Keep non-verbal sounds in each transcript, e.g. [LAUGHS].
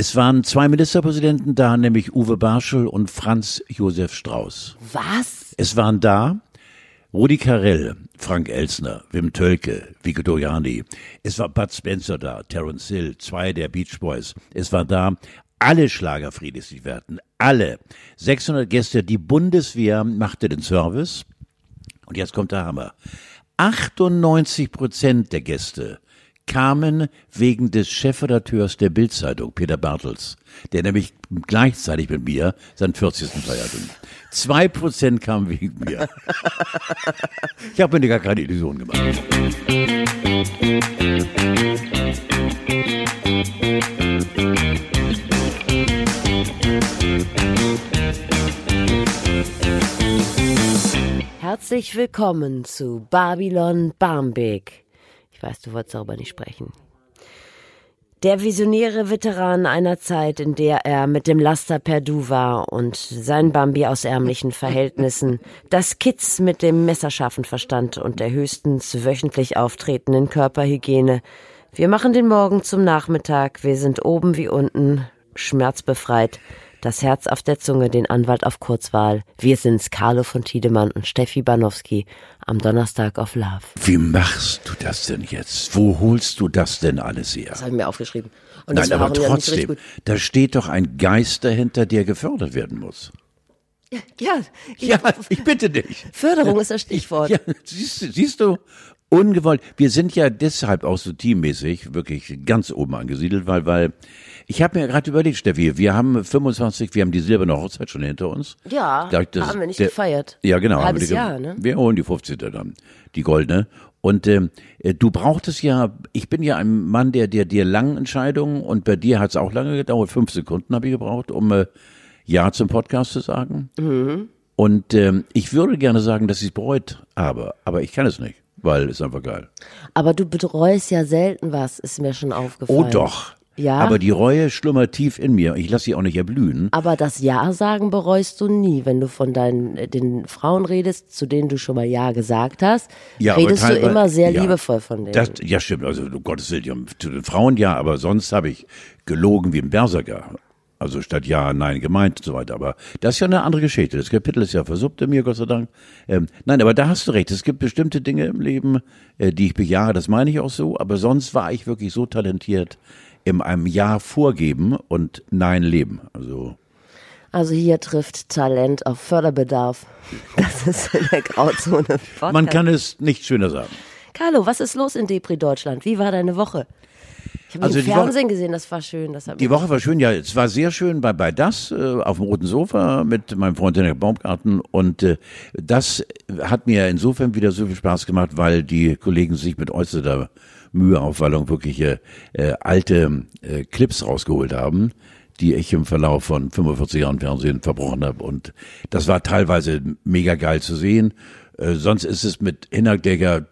Es waren zwei Ministerpräsidenten da, nämlich Uwe Barschel und Franz Josef Strauß. Was? Es waren da Rudi Carell, Frank Elsner, Wim Tölke, Vico Dojani. Es war Bud Spencer da, Terence Hill, zwei der Beach Boys. Es war da alle Schlagerfriedis, die hatten. Alle. 600 Gäste. Die Bundeswehr machte den Service. Und jetzt kommt der Hammer. 98 Prozent der Gäste kamen wegen des Chefredakteurs der Bildzeitung, Peter Bartels, der nämlich gleichzeitig mit mir seinen 40. feierte. Zwei Prozent kamen wegen mir. [LAUGHS] ich habe mir gar keine Illusion gemacht. Herzlich willkommen zu Babylon Barmbek. Ich weiß, du wolltest darüber nicht sprechen. Der visionäre Veteran einer Zeit, in der er mit dem Laster perdu war und sein Bambi aus ärmlichen Verhältnissen, [LAUGHS] das Kitz mit dem messerscharfen Verstand und der höchstens wöchentlich auftretenden Körperhygiene. Wir machen den Morgen zum Nachmittag, wir sind oben wie unten, schmerzbefreit das Herz auf der Zunge, den Anwalt auf Kurzwahl. Wir sind's, Carlo von Tiedemann und Steffi Banowski am Donnerstag auf Love. Wie machst du das denn jetzt? Wo holst du das denn alles her? Das habe ich mir aufgeschrieben. Und Nein, aber trotzdem, da steht doch ein Geist dahinter, der gefördert werden muss. Ja, ja, ja, ich bitte dich. Förderung ist das Stichwort. Ja, siehst, siehst du, ungewollt. Wir sind ja deshalb auch so teammäßig wirklich ganz oben angesiedelt, weil, weil ich habe mir gerade überlegt, Steffi, wir haben 25, wir haben die silberne Hochzeit schon hinter uns. Ja, das, das haben wir nicht der, gefeiert. Ja, genau. Halbes wir, Jahr, ne? Wir holen die 15. dann, die goldene. Und ähm, äh, du brauchtest ja, ich bin ja ein Mann der der dir langen Entscheidungen und bei dir hat es auch lange gedauert, fünf Sekunden habe ich gebraucht, um äh, Ja zum Podcast zu sagen. Mhm. Und ähm, ich würde gerne sagen, dass ich es bereut habe, aber ich kann es nicht, weil es einfach geil. Aber du betreust ja selten was, ist mir schon aufgefallen. Oh doch. Ja. Aber die Reue schlummert tief in mir. Ich lasse sie auch nicht erblühen. Aber das Ja sagen bereust du nie, wenn du von deinen den Frauen redest, zu denen du schon mal Ja gesagt hast. Ja, redest du immer sehr ja, liebevoll von denen. Das, ja, stimmt. Also, um Gottes Willen, zu den Frauen ja, aber sonst habe ich gelogen wie ein Berserker. Also statt ja, nein gemeint und so weiter. Aber das ist ja eine andere Geschichte. Das Kapitel ist ja versuppt in mir, Gott sei Dank. Ähm, nein, aber da hast du recht. Es gibt bestimmte Dinge im Leben, äh, die ich bejahe. Das meine ich auch so. Aber sonst war ich wirklich so talentiert in einem Ja vorgeben und Nein leben. Also also hier trifft Talent auf Förderbedarf. Das ist in der Grauzone. Podcast. Man kann es nicht schöner sagen. Carlo, was ist los in Depri Deutschland? Wie war deine Woche? Ich habe also im Fernsehen Woche, gesehen, das war schön. Das die Woche war schön, ja, es war sehr schön bei, bei das, äh, auf dem roten Sofa mit meinem Freund in der Baumgarten und äh, das hat mir insofern wieder so viel Spaß gemacht, weil die Kollegen sich mit äußerster Müheaufwallung wirklich äh, alte äh, Clips rausgeholt haben die ich im Verlauf von 45 Jahren Fernsehen verbrochen habe. Und das war teilweise mega geil zu sehen. Äh, sonst ist es mit Hinterdecker,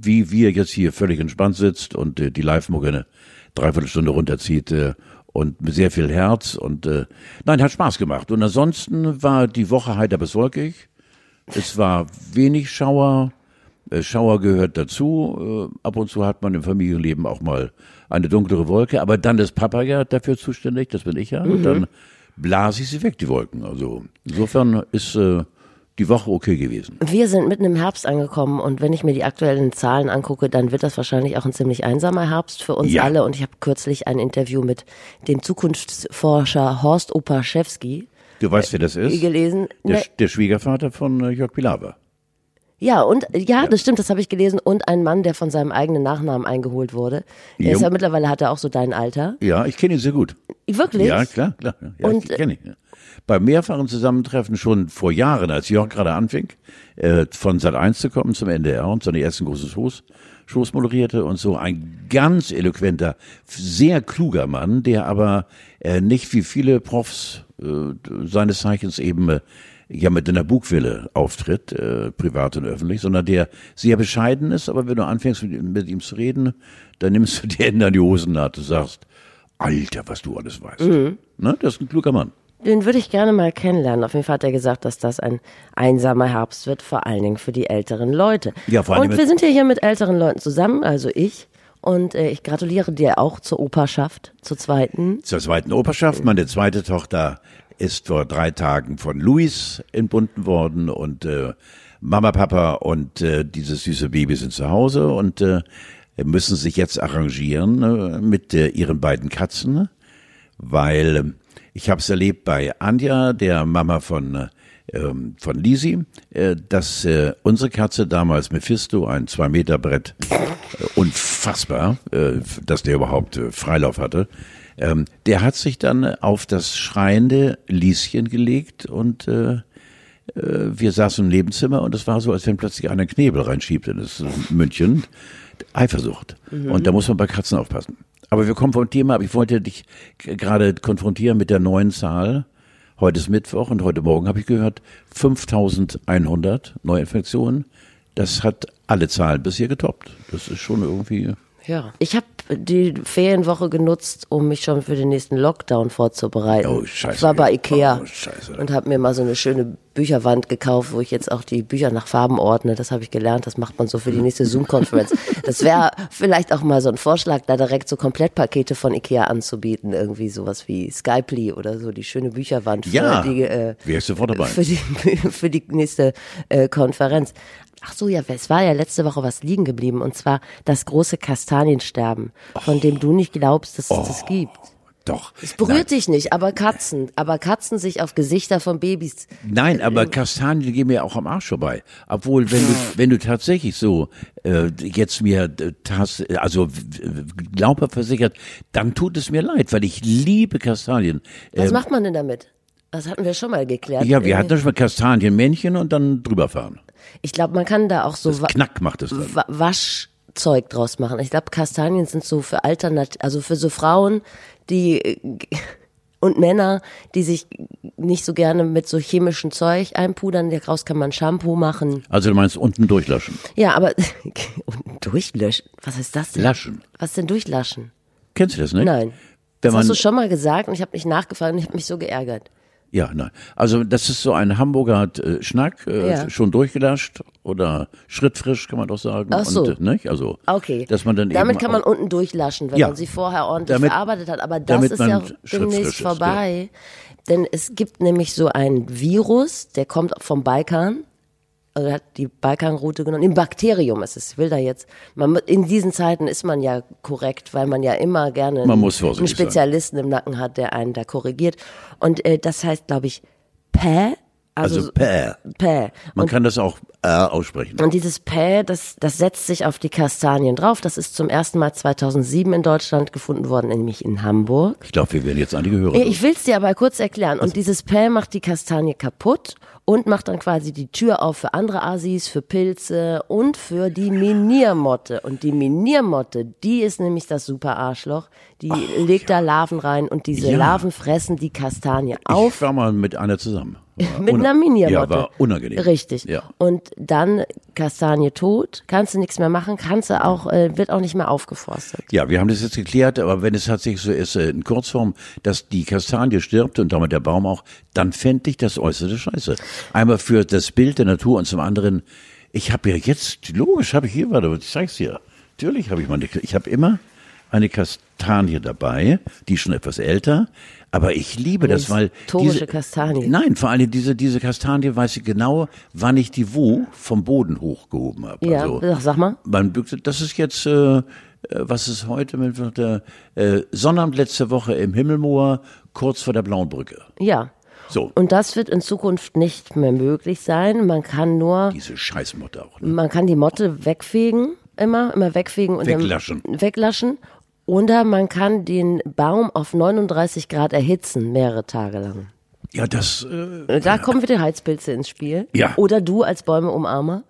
wie wir jetzt hier völlig entspannt sitzt und äh, die Live-Mucke eine Dreiviertelstunde runterzieht äh, und mit sehr viel Herz. Und äh, nein, hat Spaß gemacht. Und ansonsten war die Woche heiter bis wolkig. Es war wenig Schauer. Äh, Schauer gehört dazu. Äh, ab und zu hat man im Familienleben auch mal eine dunklere Wolke, aber dann ist Papa ja dafür zuständig, das bin ich ja, mhm. und dann blase ich sie weg, die Wolken. Also insofern ist äh, die Woche okay gewesen. Wir sind mitten im Herbst angekommen und wenn ich mir die aktuellen Zahlen angucke, dann wird das wahrscheinlich auch ein ziemlich einsamer Herbst für uns ja. alle. Und ich habe kürzlich ein Interview mit dem Zukunftsforscher Horst Opaschewski. Du weißt, wer das ist? Gelesen. Der, ne der Schwiegervater von äh, Jörg Pilawa. Ja, und ja, das stimmt, das habe ich gelesen. Und ein Mann, der von seinem eigenen Nachnamen eingeholt wurde. Er ist ja mittlerweile hat er auch so dein Alter. Ja, ich kenne ihn sehr gut. Wirklich? Ja, klar, klar. Ja, und, ich kenne ihn. Ja. Bei mehrfachen Zusammentreffen schon vor Jahren, als Jörg gerade anfing, äh, von Sat 1 zu kommen zum NDR und seine ersten großen Shows, Shows moderierte und so ein ganz eloquenter, sehr kluger Mann, der aber äh, nicht wie viele Profs äh, seines Zeichens eben äh, ja mit einer Bugwille auftritt, äh, privat und öffentlich, sondern der sehr bescheiden ist, aber wenn du anfängst mit, mit ihm zu reden, dann nimmst du dir in die Hosennaht und sagst, Alter, was du alles weißt. Mhm. Ne? Das ist ein kluger Mann. Den würde ich gerne mal kennenlernen. Auf jeden Fall hat er gesagt, dass das ein einsamer Herbst wird, vor allen Dingen für die älteren Leute. Ja, vor allem Und wir sind ja hier mit älteren Leuten zusammen, also ich Und äh, ich gratuliere dir auch zur Operschaft, zur zweiten. Zur zweiten Operschaft. Meine zweite Tochter ist vor drei Tagen von Luis entbunden worden und äh, Mama, Papa und äh, dieses süße Baby sind zu Hause und äh, müssen sich jetzt arrangieren äh, mit äh, ihren beiden Katzen, weil äh, ich habe es erlebt bei Anja, der Mama von äh, ähm, von Lisi, äh, dass äh, unsere Katze damals Mephisto, ein zwei Meter Brett, äh, unfassbar, äh, dass der überhaupt äh, Freilauf hatte. Ähm, der hat sich dann auf das schreiende Lieschen gelegt und äh, wir saßen im Nebenzimmer und es war so, als wenn plötzlich einer Knebel reinschiebt in das München. Eifersucht. Und da muss man bei Katzen aufpassen. Aber wir kommen vom Thema ab. Ich wollte dich gerade konfrontieren mit der neuen Zahl. Heute ist Mittwoch und heute Morgen habe ich gehört, 5100 Neuinfektionen. Das hat alle Zahlen bisher getoppt. Das ist schon irgendwie. Ja. Ich habe die Ferienwoche genutzt, um mich schon für den nächsten Lockdown vorzubereiten. Oh, scheiße. Ich war bei Ikea Oh, scheiße. und habe mir mal so eine schöne Bücherwand gekauft, wo ich jetzt auch die Bücher nach Farben ordne. Das habe ich gelernt. Das macht man so für die nächste Zoom-Konferenz. [LAUGHS] Das wäre vielleicht auch mal so ein Vorschlag, da direkt so Komplettpakete von Ikea anzubieten. Irgendwie sowas wie Skyply oder so, die schöne Bücherwand für Ja, die, äh, ich sofort dabei. für die, [LAUGHS] für die nächste äh, Konferenz. Ach so, ja, es war ja letzte Woche was liegen geblieben und zwar das große Kastaniensterben, von dem du nicht glaubst, dass es das gibt. Doch. Es berührt dich nicht, aber Katzen, aber Katzen sich auf Gesichter von Babys. Nein, aber Kastanien gehen mir auch am Arsch vorbei. Obwohl, wenn du, wenn du tatsächlich so äh, jetzt mir äh, tas, also glaubhaft versichert, dann tut es mir leid, weil ich liebe Kastanien. Was Ähm, macht man denn damit? Das hatten wir schon mal geklärt. ja, wir hatten schon mal Kastanienmännchen und dann drüber fahren. Ich glaube, man kann da auch so Wa- Knack macht es. Wa- Waschzeug draus machen. Ich glaube, Kastanien sind so für Alternat, also für so Frauen, die äh, und Männer, die sich nicht so gerne mit so chemischem Zeug einpudern. Daraus kann man Shampoo machen. Also du meinst unten durchlaschen. Ja, aber [LAUGHS] und durchlöschen. Was heißt das denn? Laschen. Was denn durchlaschen? Kennst du das nicht? Nein. Wenn das hast du schon mal gesagt und ich habe nicht nachgefragt und ich habe mich so geärgert. Ja, nein. Also das ist so ein Hamburger äh, Schnack, äh, Ja. schon durchgelascht oder schrittfrisch kann man doch sagen. Ach so. Und, nicht? Also, Okay. dass man dann Damit kann man unten durchlaschen, wenn Ja. man sie vorher ordentlich Damit- verarbeitet hat. Aber das ist ja demnächst ist, vorbei. Denn es gibt nämlich so ein Virus, der kommt vom Balkan. Also hat die Balkanroute genommen. Im Bakterium ist es. Ich will da jetzt. Man, in diesen Zeiten ist man ja korrekt, weil man ja immer gerne Man einen, einen Spezialisten im Nacken hat, der einen da korrigiert. Und äh, das heißt, glaube ich, Pä. Also, Also Pä. Pä. Man kann das auch äh, aussprechen. Und dieses Pä, das, das setzt sich auf die Kastanien drauf. Das ist zum ersten Mal 2007 in Deutschland gefunden worden, nämlich in Hamburg. Ich glaube, wir werden jetzt einige Hörer. Ja, Ich will es dir aber kurz erklären. Und dieses Pä macht die Kastanie kaputt und macht dann quasi die Tür auf für andere Asis, für Pilze und für die Miniermotte. Und die Miniermotte, die ist nämlich das super Arschloch. Die legt da Larven rein und diese Ja. Larven fressen die Kastanie auf. Ich war mal mit einer zusammen. Mit einer Miniermotte. Ja, war unangenehm. Richtig. Ja. Und dann Kastanie tot, kannst du nichts mehr machen, kannst du auch, äh, wird auch nicht mehr aufgeforstet. Ja, wir haben das jetzt geklärt, aber wenn es tatsächlich so ist, äh, in Kurzform, dass die Kastanie stirbt und damit der Baum auch, dann fände ich das äußerste Scheiße. Einmal für das Bild der Natur und zum anderen, ich habe ja jetzt, logisch habe ich hier, warte, ich zeig's dir. Natürlich habe ich meine, ich habe immer eine Kastanie dabei, die ist schon etwas älter, aber ich liebe das, weil Historische diese, Kastanie. Nein, vor allem diese diese Kastanie weiß ich genau, wann ich die wo vom Boden hochgehoben habe. Ja, also, sag- mal. man bückt, das ist jetzt, äh, äh, was ist heute mit der äh, Sonnabend letzte Woche im Himmelmoor, kurz vor der Blauen Brücke. Ja. So, Und das wird in Zukunft nicht mehr möglich sein. Man kann nur, diese Scheißmotte auch. Ne? man kann die Motte wegfegen, immer, immer wegfegen und dann- Weglaschen. Oder man kann den Baum auf 39 Grad erhitzen, mehrere Tage lang. Ja, das, äh, Da kommen wieder Heizpilze ins Spiel. Ja. Oder du als Bäumeumarmer.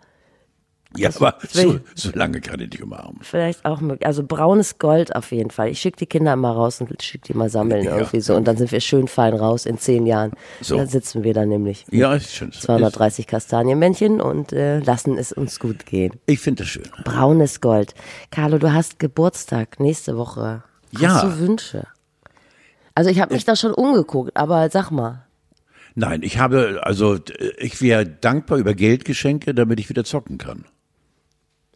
Ja, aber so, so lange kann ich nicht umarmen. Vielleicht auch möglich. Also braunes Gold auf jeden Fall. Ich schicke die Kinder mal raus und schicke die mal sammeln Ja. irgendwie so. Und dann sind wir schön fein raus in zehn Jahren. So. Dann sitzen wir da nämlich. Ja, ist schön. 230 Kastanienmännchen und äh, lassen es uns gut gehen. Ich finde das schön. Braunes Gold. Carlo, du hast Geburtstag nächste Woche. Hast Ja. du Wünsche? Also ich habe mich da schon umgeguckt, aber sag mal. Nein, ich habe, also, ich wäre dankbar über Geldgeschenke, damit ich wieder zocken kann.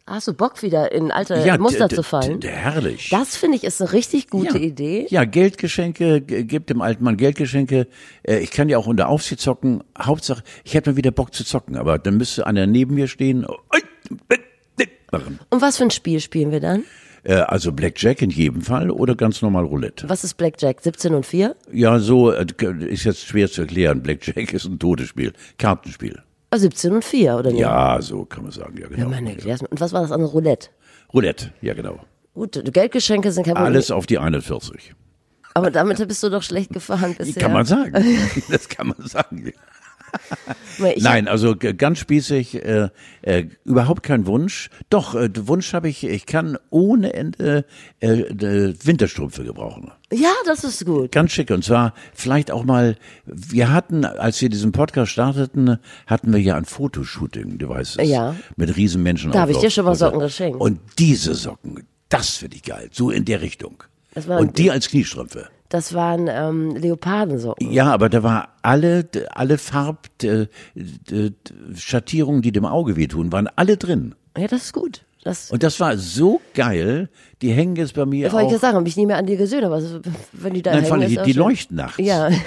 Hast du Bock wieder in alte Ja, Muster zu fallen? d- herrlich. Das finde ich ist eine richtig gute ja. Idee. Ja, Geldgeschenke, g- gibt dem alten Mann Geldgeschenke. Äh, Ich kann ja auch unter Aufsicht zocken. Hauptsache, ich hätte mal wieder Bock zu zocken, aber dann müsste einer neben mir stehen. Und was für ein Spiel spielen wir dann? Äh, Also Blackjack in jedem Fall oder ganz normal Roulette. Was ist Blackjack? 17 und 4? Ja, so äh, ist jetzt schwer zu erklären. Blackjack [LAUGHS] ist ein Todesspiel, Kartenspiel. Ah, 17 und 4, oder nicht? Ja, so kann man sagen. Ja, genau. Ja, meine Güte. Und was war das andere? Roulette. Roulette, ja genau. Gut, Geldgeschenke sind kein Problem. Alles auf die 41. Aber damit bist du doch schlecht gefahren bisher. Kann man sagen. [LAUGHS] Das kann man sagen. [LAUGHS] Nein, also ganz spießig, äh, äh, überhaupt kein Wunsch. Doch, äh, Wunsch habe ich, ich kann ohne Ende äh, Winterstrümpfe gebrauchen. Ja, das ist gut. Ganz schick. Und zwar vielleicht auch mal, wir hatten, als wir diesen Podcast starteten, hatten wir ja ein Fotoshooting, du weißt es. Ja. Mit riesen Menschen. Da hab ich dir schon mal Socken geschenkt. Und diese Socken, das finde ich geil. So in der Richtung. Und die als Kniestrümpfe. Das waren ähm, Leopardensocken. Ja, aber da war alle, alle Farb, d- d- Schattierungen, die dem Auge wehtun, waren alle drin. Ja, das ist gut. Das Und das war so geil. Die hängen jetzt bei mir wollte ich ja auch. sagen, habe ich nie mehr an dir gesehen, aber wenn die da Nein, hängen, ist die, die leuchten nachts. Ja. [LAUGHS]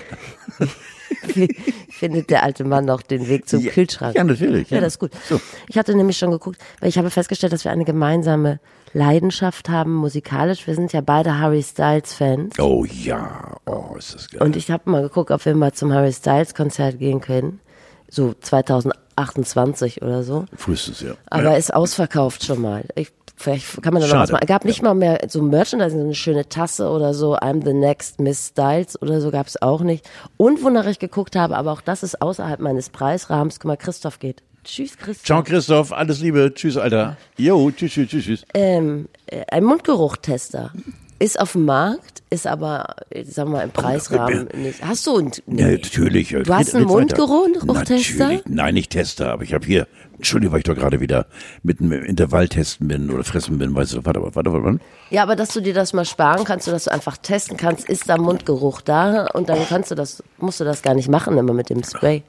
Findet der alte Mann noch den Weg zum Ja, Kühlschrank. ja, natürlich, Ja, ja. das ist gut. So. Ich hatte nämlich schon geguckt, weil ich habe festgestellt, dass wir eine gemeinsame Leidenschaft haben musikalisch. Wir sind ja beide Harry Styles Fans. Oh ja, oh, ist das geil. Und ich habe mal geguckt, ob wir mal zum Harry Styles Konzert gehen können. So 2028 oder so. Frühestens, ja. Aber ja. ist ausverkauft schon mal. Ich, vielleicht kann man da noch was machen. gab nicht mal mehr so Merchandising, so eine schöne Tasse oder so. I'm the next Miss Styles oder so gab es auch nicht. Und wonach ich geguckt habe, aber auch das ist außerhalb meines Preisrahmens. Guck mal, Christoph geht. Tschüss, Christoph. Ciao, Christoph. Alles Liebe. Tschüss, Alter. Jo, tschüss, tschüss, tschüss, tschüss. Ähm, äh, ein Mundgeruchtester. Ist auf dem Markt, ist aber, sagen wir mal, im Preisrahmen nicht. Hast du einen? Ja, natürlich. Du hast einen Mundgeruch-Tester? Nein, nicht Tester, aber ich habe hier, Entschuldigung, weil ich doch gerade wieder mitten im Intervalltesten bin oder fressen bin, weißt du, warte, warte, warte, warte. Ja, aber dass du dir das mal sparen kannst, dass du einfach testen kannst, ist da Mundgeruch da und dann kannst du das, musst du das gar nicht machen immer mit dem Spray.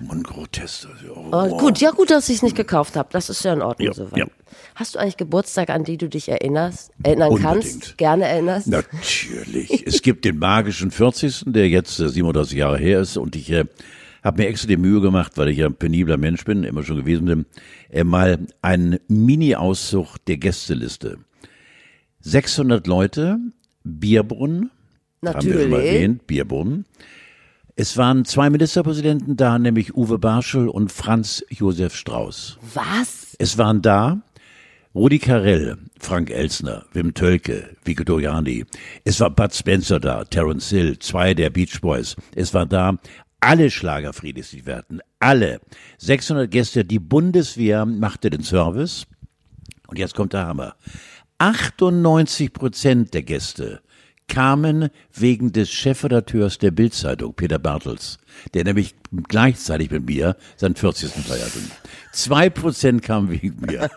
Mundgeruch-Tester. Oh. Oh, gut, ja gut, dass ich es nicht gekauft habe. Das ist ja in Ordnung Ja, soweit. ja. Hast du eigentlich Geburtstag, an die du dich erinnerst, erinnern Unbedingt. kannst, gerne erinnerst? Natürlich. es gibt den magischen 40., der jetzt äh, 37 Jahre her ist und ich äh, habe mir extra die Mühe gemacht, weil ich ja ein penibler Mensch bin, immer schon gewesen bin, äh, mal einen Mini-Auszug der Gästeliste. 600 Leute, Bierbrunnen, haben wir schon mal Natürlich. erwähnt, Bierbrunnen. Es waren zwei Ministerpräsidenten da, nämlich Uwe Barschel und Franz Josef Strauß. Was? Es waren da Rudi Carell, Frank Elsner, Wim Tölke, Vico Doriani. Es war Bud Spencer da, Terence Hill, zwei der Beach Boys. Es war da alle Schlagerfriedis, die hatten. Alle. 600 Gäste. Die Bundeswehr machte den Service. Und jetzt kommt der Hammer. 98 Prozent der Gäste kamen wegen des Chefredakteurs der Bildzeitung, Peter Bartels, der nämlich gleichzeitig mit mir seinen 40. feierte. Zwei Prozent kamen wegen mir.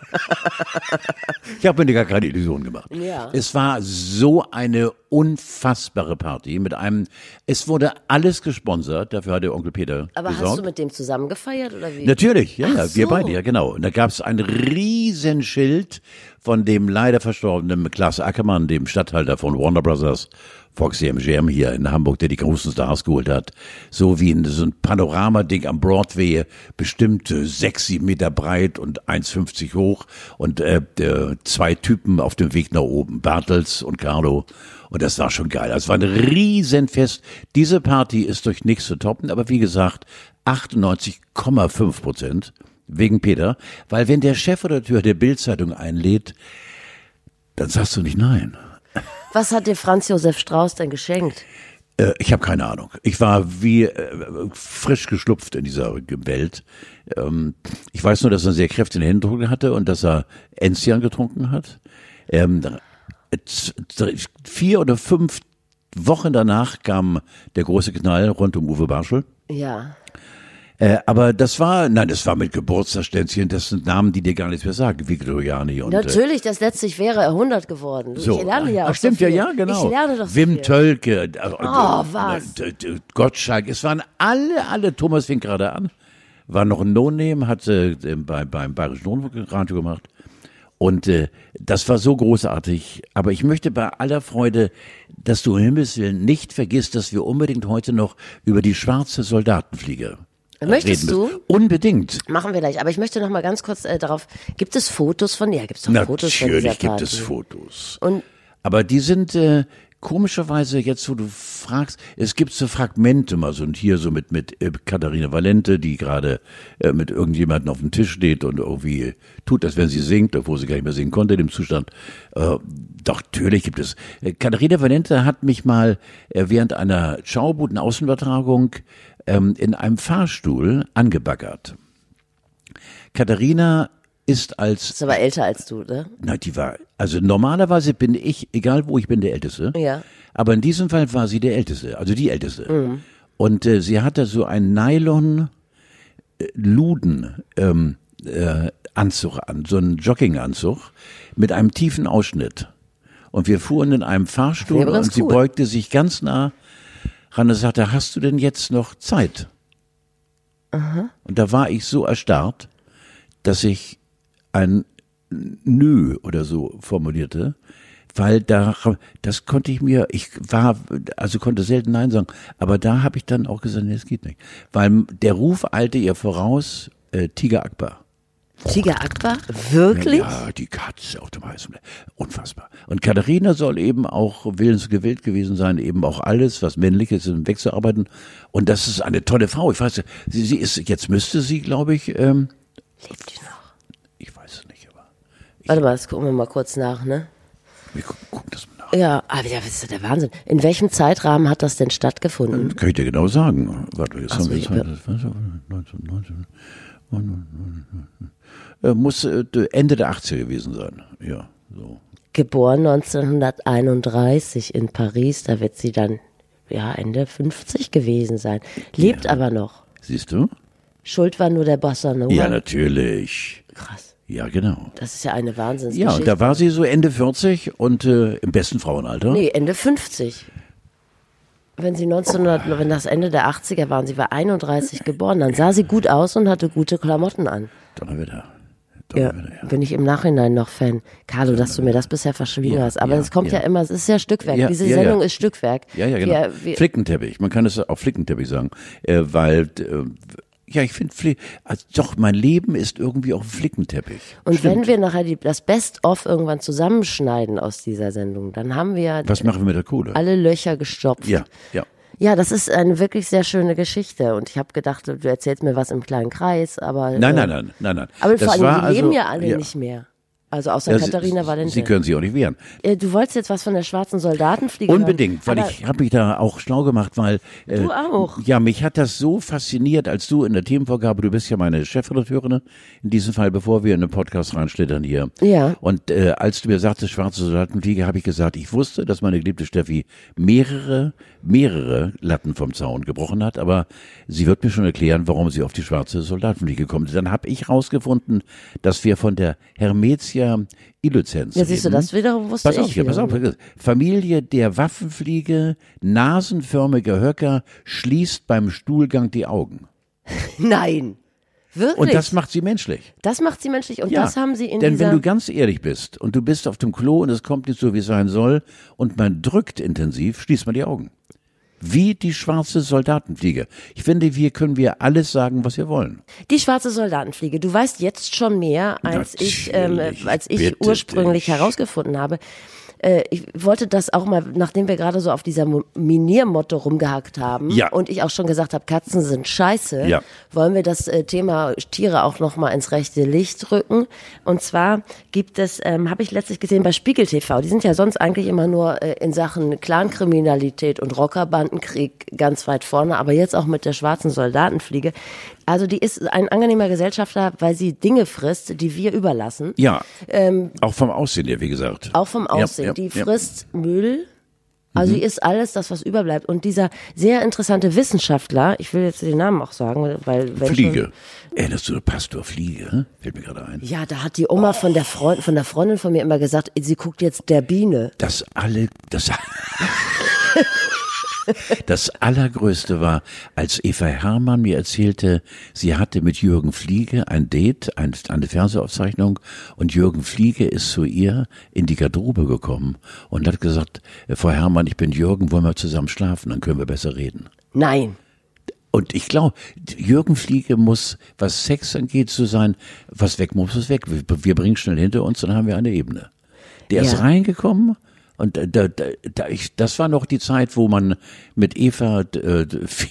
ich habe mir gar keine Illusion gemacht. Ja. Es war so eine unfassbare Party mit einem, es wurde alles gesponsert, dafür hat der Onkel Peter Aber gesorgt. hast du mit dem zusammen gefeiert oder wie? Natürlich, ja, ja, Ach wir so. beide, ja genau. Und da gab es ein Riesenschild von dem leider verstorbenen Klaas Ackermann, dem Stadthalter von Warner Brothers, Foxy MGM hier in Hamburg, der die großen Stars geholt hat. So wie ein, so ein Panoramading am Broadway, bestimmt äh, sechs, sieben Meter breit und 1,50 hoch und äh, zwei Typen auf dem Weg nach oben, Bartels und Carlo. Und das war schon geil. Es war ein Riesenfest. Diese Party ist durch nichts zu toppen, aber wie gesagt, 98,5 Prozent wegen Peter, weil wenn der Chefredakteur der Bildzeitung einlädt, dann sagst du nicht nein. Was hat dir Franz Josef Strauß denn geschenkt? Äh, ich habe keine Ahnung. Ich war wie äh, frisch geschlupft in dieser Welt. Ähm, ich weiß nur, dass er sehr kräftige Händedruck hatte und dass er Enzian getrunken hat. Ähm, vier oder fünf Wochen danach kam der große Knall rund um Uwe Barschel. Ja. Äh, aber das war, nein, das war mit Geburtstagsständchen, das sind Namen, die dir gar nichts mehr sagen, Victoriani und äh, Natürlich, das letztlich wäre er 100 geworden. So. Ich lerne ja auch Ach, stimmt so ja, ja, genau. Ich lerne doch so Wim viel. Tölke, äh, Oh, äh, was? äh, äh, Gottschalk, es waren alle, alle, Thomas fing gerade an, war noch ein No-Name, hatte äh, bei, beim Bayerischen Rundfunkradio gemacht Und äh, das war so großartig. Aber ich möchte bei aller Freude, dass du im Himmels Willen nicht vergisst, dass wir unbedingt heute noch über die schwarze Soldatenfliege Möchtest du? Unbedingt. Machen wir gleich. Aber ich möchte noch mal ganz kurz äh, darauf. Gibt es Fotos von? Ja, gibt es doch Fotos von dieser Natürlich gibt Party. es Fotos. Und Aber die sind äh, komischerweise jetzt, wo du fragst, es gibt so Fragmente mal so und hier so mit mit äh, Katharina Valente, die gerade äh, mit irgendjemandem auf dem Tisch steht und irgendwie tut, als wenn sie singt, obwohl sie gar nicht mehr singen konnte in dem Zustand. Äh, doch natürlich gibt es. Äh, Katharina Valente hat mich mal äh, während einer Schaubuden Außenübertragung ähm, in einem Fahrstuhl angebaggert. Katharina ist als ist aber älter als du, ne? na, die war, also normalerweise bin ich, egal wo ich bin, der Älteste. Ja. Aber in diesem Fall war sie der Älteste, also die Älteste. Und äh, sie hatte so einen Nylon äh, ähm, äh, Anzug an, so einen Jogginganzug mit einem tiefen Ausschnitt. Und wir fuhren in einem Fahrstuhl und sie cool. beugte sich ganz nah ran und sagte, hast du denn jetzt noch Zeit? Und da war ich so erstarrt, dass ich ein Nö oder so formulierte, weil da, das konnte ich mir, ich war, also konnte selten Nein sagen, aber da habe ich dann auch gesagt, nee, das geht nicht. Weil der Ruf eilte ihr voraus, äh, Tiger Akbar. Tiger Akbar? Wirklich? Ja, die Katze auf dem heißen Blech. Unfassbar. Und Katharina soll eben auch willensgewillt gewesen sein, eben auch alles, was männlich ist, wegzuarbeiten. Und das ist eine tolle Frau. Ich weiß, sie, sie ist, jetzt müsste sie, glaube ich, ähm, Lebt die noch? ich weiß es nicht, aber Warte mal, das gucken wir mal kurz nach, ne? wir gucken, gucken das mal nach. Ja, aber ja, das ist ja der Wahnsinn. In welchem Zeitrahmen hat das denn stattgefunden? Kann ich dir genau sagen. Warte, jetzt Ach so, haben wir Zeit. Was, 19, 19, äh, muss äh, Ende der 80er gewesen sein. Ja, so. Geboren 1931 in Paris, da wird sie dann ja Ende 50 gewesen sein. Lebt aber noch. Siehst du? Schuld war nur der Bossa Nova. Ja, natürlich. Krass. Ja, genau. Das ist ja eine Ja, Wahnsinnsgeschichte. und da war sie so Ende 40 und äh, im besten Frauenalter. Nee, Ende 50. Wenn sie 1900, wenn das Ende der 80er waren, sie war 31 geboren, dann sah sie gut aus und hatte gute Klamotten an. Donnerwetter. Ja, ja. bin ich im Nachhinein noch Fan. Carlo, dass du mir das bisher verschwiegen Ja, hast. Aber ja, es kommt ja. ja. immer, es ist ja Stückwerk. Ja, Diese ja, Sendung ja. ist Stückwerk. Ja, ja, genau. Wir, wir, Flickenteppich. Man kann es auch Flickenteppich sagen, äh, weil äh, ja, ich finde, also doch mein Leben ist irgendwie auch ein Flickenteppich. und Stimmt. wenn wir nachher die, das Best-of irgendwann zusammenschneiden aus dieser Sendung, dann haben wir was machen wir mit der Kohle? alle Löcher gestopft. Ja, ja. Ja, das ist eine wirklich sehr schöne Geschichte. Und ich habe gedacht, du erzählst mir was im kleinen Kreis, aber. Nein, äh, nein, nein, nein, nein. Aber Das vor allem, war die leben also- ja alle nicht mehr. Also außer Ja, Katharina sie, Valente. Sie können sich auch nicht wehren. Äh, du wolltest jetzt was von der schwarzen Soldatenfliege Unbedingt, weil hören, ich habe mich da auch schlau gemacht, weil äh, Du auch. ja, mich hat das so fasziniert, als du in der Themenvorgabe, du bist ja meine Chefredakteurin in diesem Fall, bevor wir in den Podcast reinschlittern hier. Ja. Und äh, als du mir sagtest, schwarze Soldatenfliege, habe ich gesagt, ich wusste, dass meine geliebte Steffi mehrere, mehrere Latten vom Zaun gebrochen hat, aber sie wird mir schon erklären, warum sie auf die schwarze Soldatenfliege kommt. Dann habe ich rausgefunden, dass wir von der Hermetia illuzenz Ja, siehst du, das wiederum wusste Pass auf, ich. ja, pass auf. Familie der Waffenfliege, nasenförmiger Höcker, schließt beim Stuhlgang die Augen. [LAUGHS] Nein. Wirklich? Und das macht sie menschlich. das macht sie menschlich. Und Ja, das haben sie in denn wenn du ganz ehrlich bist und du bist auf dem Klo und es kommt nicht so, wie es sein soll und man drückt intensiv, schließt man die Augen. Wie die schwarze Soldatenfliege. Ich finde, hier können wir alles sagen, was wir wollen. Die schwarze Soldatenfliege. Du weißt jetzt schon mehr, als ich, ähm, Natürlich, als ich ursprünglich dich. herausgefunden habe. Äh, ich wollte das auch mal, nachdem wir gerade so auf dieser Mo- Miniermotto rumgehackt haben Ja. und ich auch schon gesagt habe, Katzen sind scheiße, Ja. wollen wir das äh, Thema Tiere auch noch mal ins rechte Licht rücken. Und zwar gibt es, ähm, habe ich letztlich gesehen bei Spiegel TV, die sind ja sonst eigentlich immer nur äh, in Sachen Clankriminalität und Rockerbandenkrieg ganz weit vorne, aber jetzt auch mit der schwarzen Soldatenfliege. Also die ist ein angenehmer Gesellschafter, weil sie Dinge frisst, die wir überlassen. Ja. auch vom Aussehen her, wie gesagt. Ähm, Auch vom Ja, Aussehen. ja, die ja. frisst Müll. Also Mhm. die isst alles das, was überbleibt. Und dieser sehr interessante Wissenschaftler, ich will jetzt den Namen auch sagen, weil wenn Fliege. Schon, Erinnerst du Pastor Fliege? hm? Fällt mir gerade ein. ja, da hat die Oma von der Freund, von der Freundin von mir immer gesagt, sie guckt jetzt der Biene. Das alle, das, [LAUGHS] Das Allergrößte war, als Eva Herrmann mir erzählte, sie hatte mit Jürgen Fliege ein Date, eine Fernsehaufzeichnung, und Jürgen Fliege ist zu ihr in die Garderobe gekommen und hat gesagt, Frau Herrmann, ich bin Jürgen, wollen wir zusammen schlafen, dann können wir besser reden. Nein. Und ich glaube, Jürgen Fliege muss, was Sex angeht, so sein, was weg muss, ist weg. Wir, wir bringen schnell hinter uns, dann haben wir eine Ebene. Der Ja. ist reingekommen und da, da, da, da ich, das war noch die Zeit, wo man mit Eva, äh, viel-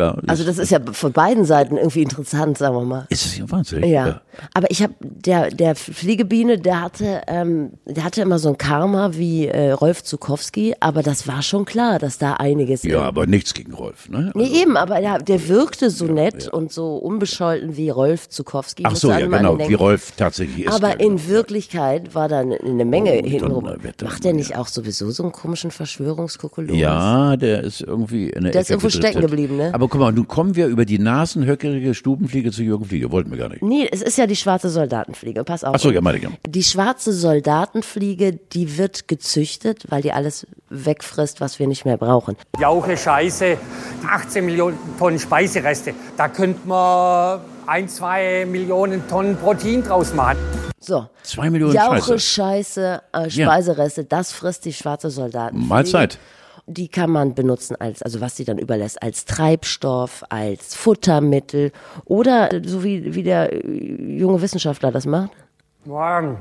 ja, Also das ist ja von beiden Seiten irgendwie interessant, sagen wir mal. ist es ja wahnsinnig. Ja, aber ich habe der der Fliegebiene, der hatte ähm, der hatte immer so ein Karma wie äh, Rolf Zukowski, aber das war schon klar, dass da einiges. Ja, aber nichts gegen Rolf, ne? Nee, eben, aber der, der wirkte so nett und so unbescholten wie Rolf Zukowski. Ach so, ja, genau, ihn wie denken. Rolf tatsächlich ist. Aber ja, in genau. Wirklichkeit war da eine, Menge Oh, hintenrum. Macht der nicht auch sowieso so einen komischen Verschwörungskuckulos? Ja, der ist irgendwie in der Der ist Ecke irgendwo stecken geblieben, ne? Aber guck mal, nun kommen wir über die nasenhöckerige Stubenfliege zu Jürgen Fliege. Wollten wir gar nicht. Nee, es ist ja die schwarze Soldatenfliege. Pass auf. Ach so, ja, meine ich. ja. Die schwarze Soldatenfliege, die wird gezüchtet, weil die alles wegfrisst, was wir nicht mehr brauchen. Jauche, Scheiße, 18 Millionen Tonnen Speisereste. Da könnte man ein, zwei Millionen Tonnen Protein draus machen. So. Zwei Millionen Jauche, Scheiße. Scheiße, äh, Speisereste, das frisst die schwarze Soldatenfliege. Mahlzeit. Die kann man benutzen als, also was sie dann überlässt, als Treibstoff, als Futtermittel oder äh, so wie, wie der äh, junge Wissenschaftler das macht. Ja,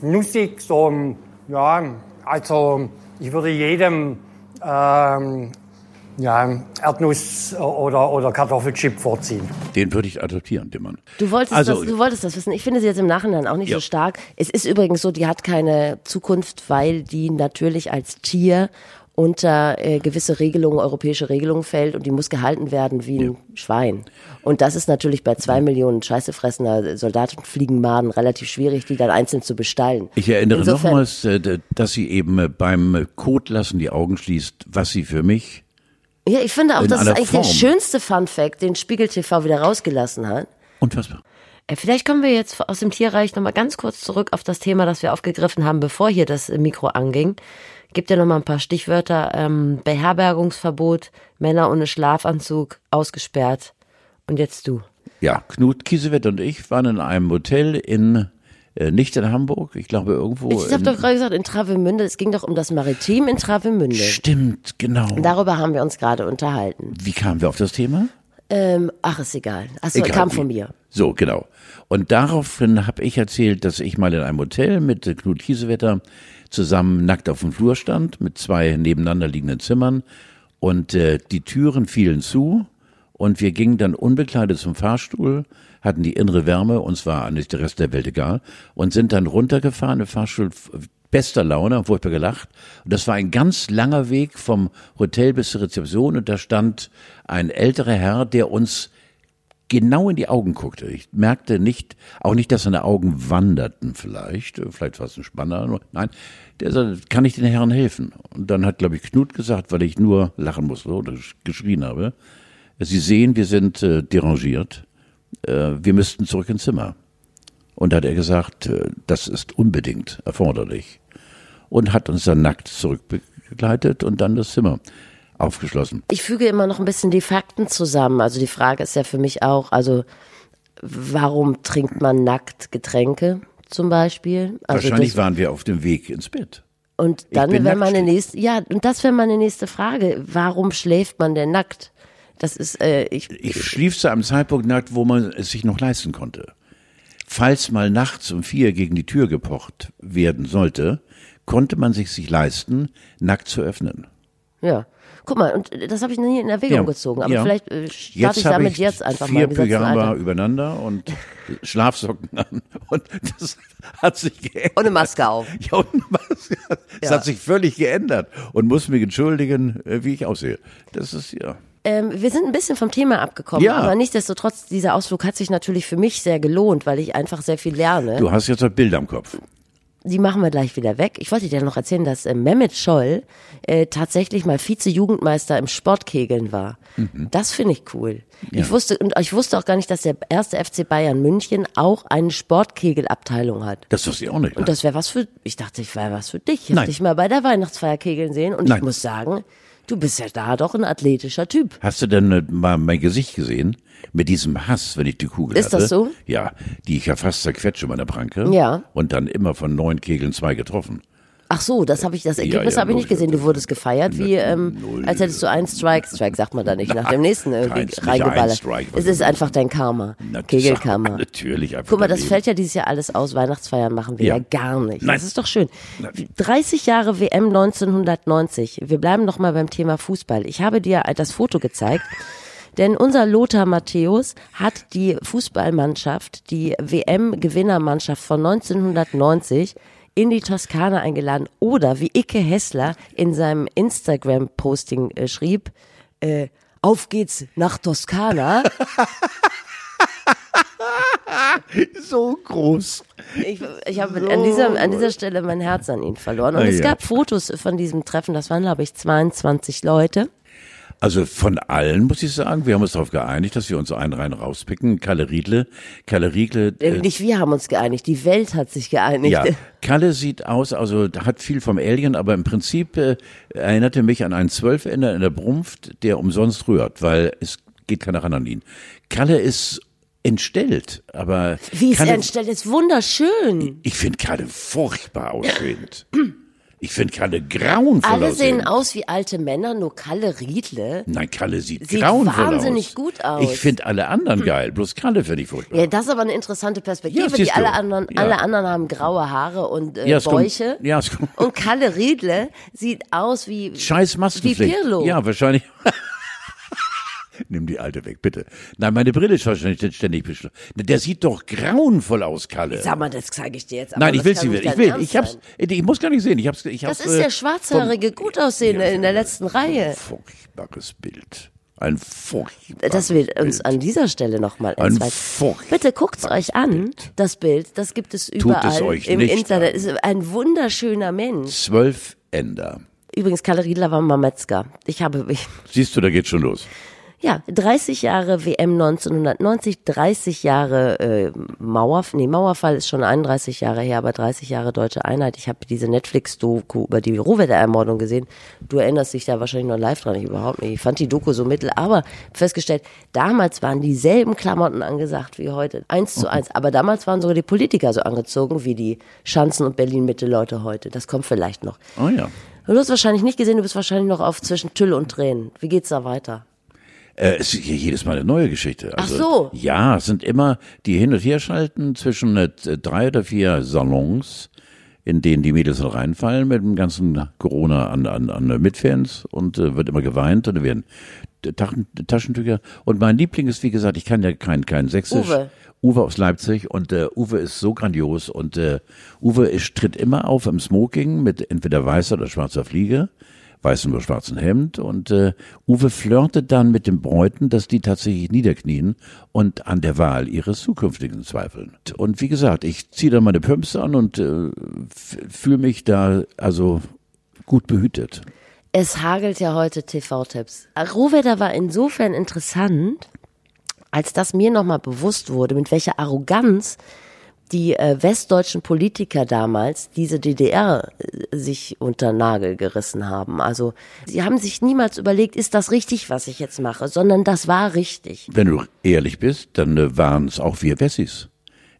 nussig, so, ja, also ich würde jedem ähm, ja, Erdnuss oder, oder Kartoffelchip vorziehen. Den würde ich adoptieren, den Mann. Du wolltest, Also- das, du wolltest das wissen. Ich finde sie jetzt im Nachhinein auch nicht Ja. so stark. Es ist übrigens so, die hat keine Zukunft, weil die natürlich als Tier unter äh, gewisse Regelungen, europäische Regelungen fällt und die muss gehalten werden wie ein Schwein. Und das ist natürlich bei zwei Millionen scheißefressender Soldatenfliegenmaden relativ schwierig, die dann einzeln zu bestallen. Ich erinnere Insofern- nochmals, äh, dass sie eben äh, beim Kotlassen die Augen schließt, was sie für mich Ja, ich finde auch, das ist eigentlich der Form. schönste Fun Fact, den Spiegel TV wieder rausgelassen hat. unfassbar. Äh, Vielleicht kommen wir jetzt aus dem Tierreich nochmal ganz kurz zurück auf das Thema, das wir aufgegriffen haben, bevor hier das Mikro anging. Gibt ja nochmal ein paar Stichwörter. Ähm, Beherbergungsverbot, Männer ohne Schlafanzug, ausgesperrt. Und jetzt du. Ja, Knut Kiesewett und ich waren in einem Hotel in, äh, nicht in Hamburg, ich glaube irgendwo. Ich habe doch gerade gesagt, in Travemünde, es ging doch um das Maritim in Travemünde. Stimmt, genau. Darüber haben wir uns gerade unterhalten. Wie kamen wir auf das Thema? Ähm, ach, ist egal. Achso, Egal kam von mir. So, genau. Und daraufhin habe ich erzählt, dass ich mal in einem Hotel mit Knut Kiesewetter zusammen nackt auf dem Flur stand, mit zwei nebeneinander liegenden Zimmern. Und äh, die Türen fielen zu und wir gingen dann unbekleidet zum Fahrstuhl, hatten die innere Wärme, uns war nicht der Rest der Welt egal, und sind dann runtergefahren im Fahrstuhl, bester Laune, haben furchtbar gelacht. Und das war ein ganz langer Weg vom Hotel bis zur Rezeption und da stand ein älterer Herr, der uns genau in die Augen guckte. Ich merkte nicht, auch nicht, dass seine Augen wanderten vielleicht, vielleicht war es ein Spanner, nein, der sagte, kann ich den Herren helfen? Und dann hat, glaube ich, Knut gesagt, weil ich nur lachen musste oder sch- geschrien habe, Sie sehen, wir sind äh, derangiert, äh, wir müssten zurück ins Zimmer. Und da hat er gesagt, äh, das ist unbedingt erforderlich. Und hat uns dann nackt zurückbegleitet und dann das Zimmer aufgeschlossen. Ich füge immer noch ein bisschen die Fakten zusammen. Also die Frage ist ja für mich auch, also warum trinkt man nackt Getränke zum Beispiel? Also Wahrscheinlich waren wir auf dem Weg ins Bett. und dann wäre meine nächste, ja, und das wäre meine nächste Frage. Warum schläft man denn nackt? Das ist, äh, ich, Ich schlief zu einem Zeitpunkt nackt, wo man es sich noch leisten konnte. Falls mal nachts um vier gegen die Tür gepocht werden sollte, konnte man sich sich leisten, nackt zu öffnen. ja. Guck mal, und das habe ich nie in Erwägung Ja, gezogen. Aber ja. vielleicht äh, starte ich damit jetzt einfach vier mal. Du, Pyjama übereinander und [LAUGHS] Schlafsocken an. Und das hat sich geändert. Und eine Maske auf. Ja, und eine Maske. [LAUGHS] Es Ja. hat sich völlig geändert und muss mich entschuldigen, äh, wie ich aussehe. Das ist ja. Ähm, wir sind ein bisschen vom Thema abgekommen, Ja. aber nichtsdestotrotz, dieser Ausflug hat sich natürlich für mich sehr gelohnt, weil ich einfach sehr viel lerne. Du hast jetzt ein Bild am Kopf. Die machen wir gleich wieder weg. Ich wollte dir noch erzählen, dass äh, Mehmet Scholl äh, tatsächlich mal Vize-Jugendmeister im Sportkegeln war. Mhm. Das finde ich cool. Ich wusste und ich wusste auch gar nicht, dass der erste FC Bayern München auch eine Sportkegelabteilung hat. Das wusste ich auch nicht. Und das wäre was für, ich dachte, ich wäre was für dich. Ich habe dich mal bei der Weihnachtsfeier kegeln sehen und Nein. ich muss sagen, Du bist ja da doch ein athletischer Typ. Hast du denn äh, mal mein Gesicht gesehen? Mit diesem Hass, wenn ich die Kugel Ist hatte? das so? Ja, die ich ja fast zerquetsche, meine Pranke. Ja. Und dann immer von neun Kegeln zwei getroffen. Ach so, das habe ich, das Ergebnis ja, habe ich nicht gesehen. Du wurdest gefeiert, wie ähm, als hättest du einen Strike. Strike sagt man da nicht. Nach dem nächsten irgendwie Keins, nicht ein reingeballert. Strike, Es ist einfach dein Karma. Na, Kegelkarma. [LAUGHS] Natürlich. Einfach Guck mal, das daneben. fällt ja dieses Jahr alles aus. Weihnachtsfeiern machen wir ja, Ja. gar nicht. Nein. Das ist doch schön. 30 Jahre WM 1990. Wir bleiben noch mal beim Thema Fußball. Ich habe dir das Foto gezeigt. Denn unser Lothar Matthäus hat die Fußballmannschaft, die WM-Gewinnermannschaft von 1990 in die Toskana eingeladen. Oder wie Icke Hessler in seinem Instagram-Posting äh, schrieb, äh, auf geht's nach Toskana. [LAUGHS] so groß. Ich, ich habe an, dieser, an dieser Stelle mein Herz an ihn verloren. Und Ah, es ja. gab Fotos von diesem Treffen, das waren, glaube ich, 22 Leute. Also von allen muss ich sagen, wir haben uns darauf geeinigt, dass wir uns einen rein rauspicken. Kalle Riedle. Kalle Riedle. Äh, Äh, Nicht wir haben uns geeinigt, die Welt hat sich geeinigt. ja, [LAUGHS] Kalle sieht aus, also hat viel vom Alien, aber im Prinzip äh, erinnerte mich an einen Zwölfender in der Brunft, der umsonst rührt, weil es geht keiner ran an ihn. Kalle ist entstellt, aber Wie es Kalle, entstellt ist, wunderschön. ich finde Kalle furchtbar aussehend. [CLEARS THROAT] Ich finde Kalle grauenvoll Alle aussehend. sehen aus wie alte Männer, nur Kalle Riedle. Nein, Kalle sieht, Sieht grauenvoll wahnsinnig aus. gut aus. Ich finde alle anderen geil, bloß Kalle finde ich furchtbar. Ja, das ist aber eine interessante Perspektive. Ja, die alle anderen, Ja. alle anderen haben graue Haare und äh, Ja, es kommt- Bäuche. ja, es kommt- und Kalle Riedle sieht aus wie Scheiß Maskenpflicht. Wie Pirlo. Ja, wahrscheinlich. Nimm die alte weg, bitte. Nein, meine Brille ist wahrscheinlich ständig beschlagen. Der sieht doch grauenvoll aus, Kalle. Sag mal, das zeige ich dir jetzt. Nein, ich das will sie nicht wieder. Ich will. Ich hab's. Ich muss gar nicht sehen. Ich hab's. Ich Das hab's, ist äh, der schwarzhaarige, gut aussehende in der letzten Reihe. Furchtbares Bild. Ein furchtbares Das wird uns Bild. an dieser Stelle nochmal Ein furchtbares Bitte guckt's euch an, das Bild. Das gibt es überall euch im nicht Internet. Ist ein wunderschöner Mensch. Zwölf Änder. Übrigens, Kalle Riedler war mal Metzger. Ich habe, ich, Siehst du, da geht schon los. Ja, 30 Jahre WM 1990, 30 Jahre äh, Mauer, nee, Mauerfall ist schon 31 Jahre her, aber 30 Jahre Deutsche Einheit. Ich habe diese Netflix-Doku über die Rohwetterermordung gesehen. Du erinnerst dich da wahrscheinlich noch live dran, ich überhaupt nicht. Ich fand die Doku so mittel, aber festgestellt, damals waren dieselben Klamotten angesagt wie heute. Eins zu eins. Aber damals waren sogar die Politiker so angezogen wie die Schanzen- und Berlin-Mitte-Leute heute. Das kommt vielleicht noch. Oh ja. Du hast wahrscheinlich nicht gesehen, du bist wahrscheinlich noch auf zwischen Tüll und Tränen. Wie geht's da weiter? Äh, es ist jedes Mal eine neue Geschichte. Also, so. Ja, es sind immer die hin und her schalten zwischen äh, drei oder vier Salons, in denen die Mädels reinfallen mit dem ganzen Corona an, an, an Mitfans und äh, wird immer geweint und dann werden Taschen, Taschentücher. Und mein Liebling ist, wie gesagt, ich kann ja kein, kein Sächsisch. Uwe. Uwe aus Leipzig und äh, Uwe ist so grandios und äh, Uwe ist, tritt immer auf im Smoking mit entweder weißer oder schwarzer Fliege, weißem oder schwarzen Hemd und äh, Uwe flirtet dann mit den Bräuten, dass die tatsächlich niederknien und an der Wahl ihres zukünftigen zweifeln. Und wie gesagt, ich ziehe dann meine Pumps an und äh, fühle mich da also gut behütet. Es hagelt ja heute TV-Tipps. Rohwetter war insofern interessant, als dass mir nochmal bewusst wurde, mit welcher Arroganz die äh, westdeutschen Politiker damals diese DDR äh, sich unter Nagel gerissen haben. Also sie haben sich niemals überlegt, ist das richtig, was ich jetzt mache, sondern das war richtig. Wenn du ehrlich bist, dann äh, waren es auch wir Wessis.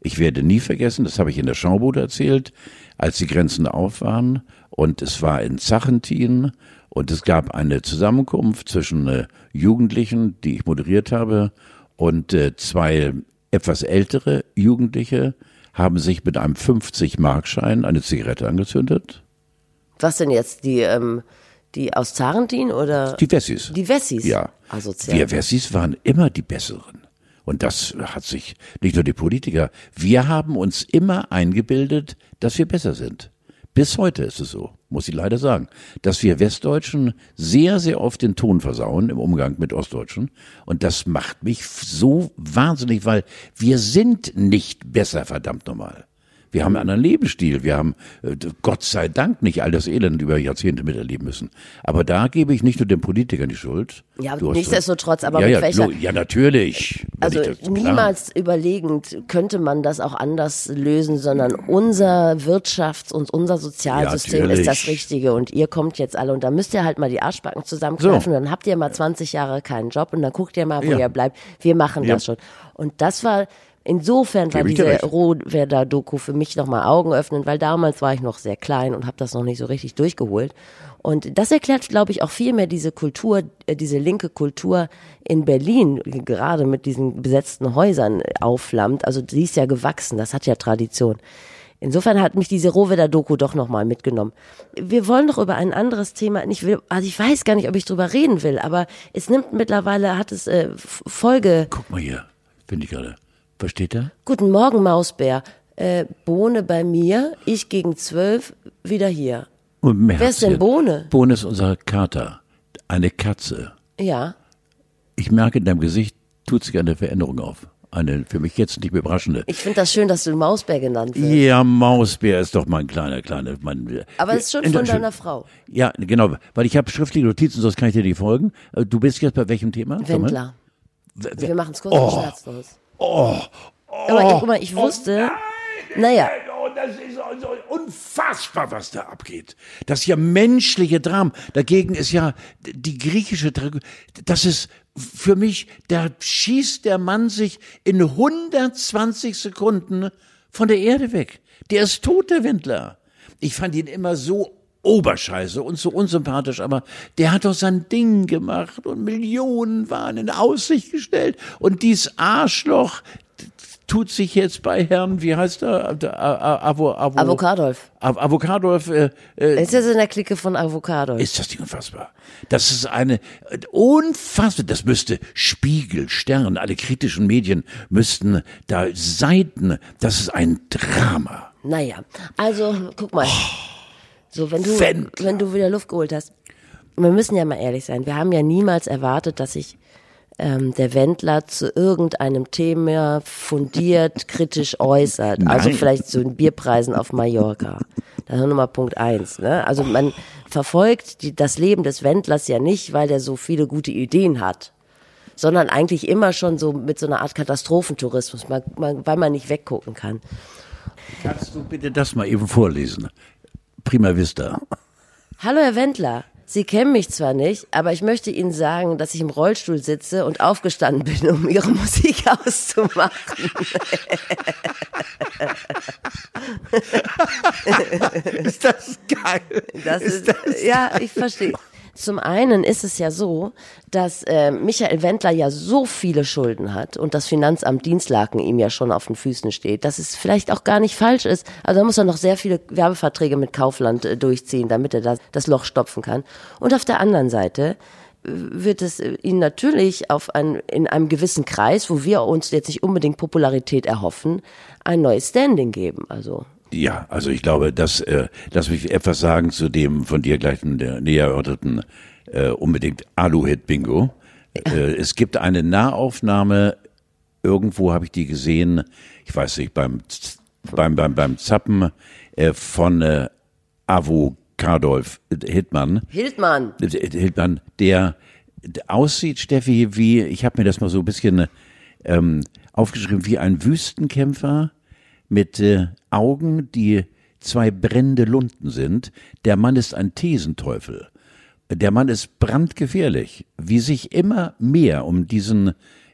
Ich werde nie vergessen, das habe ich in der Schaubude erzählt, als die Grenzen auf waren und es war in Zachentin und es gab eine Zusammenkunft zwischen äh, Jugendlichen, die ich moderiert habe, und äh, zwei etwas ältere Jugendliche haben sich mit einem 50-Markschein eine Zigarette angezündet. Was denn jetzt? Die, ähm, die aus Zarentin oder? Die Wessis. Die Wessis? Ja. Asozial. Wir Wessis waren immer die Besseren. Und das hat sich nicht nur die Politiker, wir haben uns immer eingebildet, dass wir besser sind. Bis heute ist es so, muss ich leider sagen, dass wir Westdeutschen sehr, sehr oft den Ton versauen im Umgang mit Ostdeutschen. Und das macht mich so wahnsinnig, weil wir sind nicht besser, verdammt nochmal. Wir haben einen anderen Lebensstil. Wir haben, äh, Gott sei Dank, nicht all das Elend über Jahrzehnte miterleben müssen. Aber da gebe ich nicht nur den Politikern die Schuld. Ja, nichtsdestotrotz, aber ja, mit ja, welcher- ja, natürlich. Also niemals überlegend könnte man das auch anders lösen, sondern unser Wirtschafts- und unser Sozialsystem Ja, ist das. Richtige und ihr kommt jetzt alle und da müsst ihr halt mal die Arschbacken zusammenkneifen, dann habt ihr mal 20 Jahre keinen Job und dann guckt ihr mal, wo Ja. ihr bleibt. Wir machen das schon. Und das war Insofern war diese. Rohwerder-Doku für mich nochmal Augen öffnen, weil damals war ich noch sehr klein und habe das noch nicht so richtig durchgeholt. Und das erklärt, glaube ich, auch viel mehr diese Kultur, äh, diese linke Kultur in Berlin, gerade mit diesen besetzten Häusern aufflammt. Also die ist ja gewachsen, das hat ja Tradition. Insofern hat mich diese Rohwedder-Doku doch nochmal mitgenommen. Wir wollen doch über ein anderes Thema, ich will, also ich weiß gar nicht, ob ich drüber reden will, aber es nimmt mittlerweile, hat es äh, Folge, Guck mal hier, finde ich gerade. Versteht er? Guten Morgen, Mausbär. Äh, Bohne bei mir, ich gegen zwölf, wieder hier. Und Wer ist denn. Bohne? Bohne ist unser Kater. Eine Katze. Ja. Ich merke in deinem Gesicht, tut sich eine Veränderung auf. Eine für mich jetzt nicht überraschende. Ich finde das schön, dass du Mausbär genannt wirst. Ja, Mausbär ist doch mein kleiner, kleiner, mein. Aber es ist schon Äh, von deiner Frau. Ja, genau, weil ich habe schriftliche Notizen, sonst kann ich dir nicht folgen. Äh, Du bist jetzt bei welchem Thema? Wendler. Wir machen es kurz Oh. und schmerzlos. Aber ich, guck mal, ich wusste, naja, Oh, das ist also unfassbar, was da abgeht. Das ist ja menschliche Dram. Dagegen ist ja die griechische Tragödie. Das ist für mich, da schießt der Mann sich in 120 Sekunden von der Erde weg. Der ist tot, der Wendler. Ich fand ihn immer so oberscheiße und so unsympathisch, aber der hat doch sein Ding gemacht und Millionen waren in Aussicht gestellt und dies Arschloch tut sich jetzt bei Herrn, wie heißt er, Der, A- A- Avo, Avo, Avocadolf. Av- Avocadolf, äh, äh, Ist jetzt in der Clique von Avocadolf. ist das nicht unfassbar? Das ist eine äh, unfassbar, das müsste Spiegel, Stern, alle kritischen Medien müssten da Seiten, das ist ein Drama. Naja, also guck mal. So, wenn du, Wendler. wenn du wieder Luft geholt hast. Wir müssen ja mal ehrlich sein. Wir haben ja niemals erwartet, dass sich ähm, der Wendler zu irgendeinem Thema fundiert, [LAUGHS] kritisch äußert. Also Nein. vielleicht zu den Bierpreisen auf Mallorca. Das ist Nummer Punkt eins. Ne? Also man verfolgt die, das Leben des Wendlers ja nicht, weil er so viele gute Ideen hat sondern eigentlich immer schon so mit so einer Art Katastrophentourismus, man, man, weil man nicht weggucken kann. Kannst du bitte das mal eben vorlesen? Prima Vista. Hallo Herr Wendler, Sie kennen mich zwar nicht, aber ich möchte Ihnen sagen, dass ich im Rollstuhl sitze und aufgestanden bin, um Ihre [LAUGHS] Musik auszumachen. [LAUGHS] Ist das geil? Das ist, ja, ich verstehe. Zum einen ist es ja so, dass äh, Michael Wendler ja so viele Schulden hat und das Finanzamt Dienstlaken ihm ja schon auf den Füßen steht, dass es vielleicht auch gar nicht falsch ist. Also da muss er noch sehr viele Werbeverträge mit Kaufland äh, durchziehen, damit er das, das Loch stopfen kann. Und auf der anderen Seite äh, wird es äh, ihn natürlich auf ein, in einem gewissen Kreis, wo wir uns jetzt nicht unbedingt Popularität erhoffen, ein neues Standing geben. Also Ja, also ich glaube, dass, äh, lass mich etwas sagen zu dem von dir gleich der näher erörterten äh, unbedingt Alu-Hit-Bingo. Äh, [LAUGHS] es gibt eine Nahaufnahme, irgendwo habe ich die gesehen, ich weiß nicht, beim, beim, beim, beim Zappen äh, von äh, Avocadolf Hittmann. Hildmann, Hildmann, der aussieht, Steffi, wie, ich habe mir das mal so ein bisschen ähm, aufgeschrieben, wie ein Wüstenkämpfer mit äh, Augen, die zwei brennende Lunden sind. Der Mann ist ein Thesenteufel. Der Mann ist brandgefährlich, wie sich immer mehr um diesen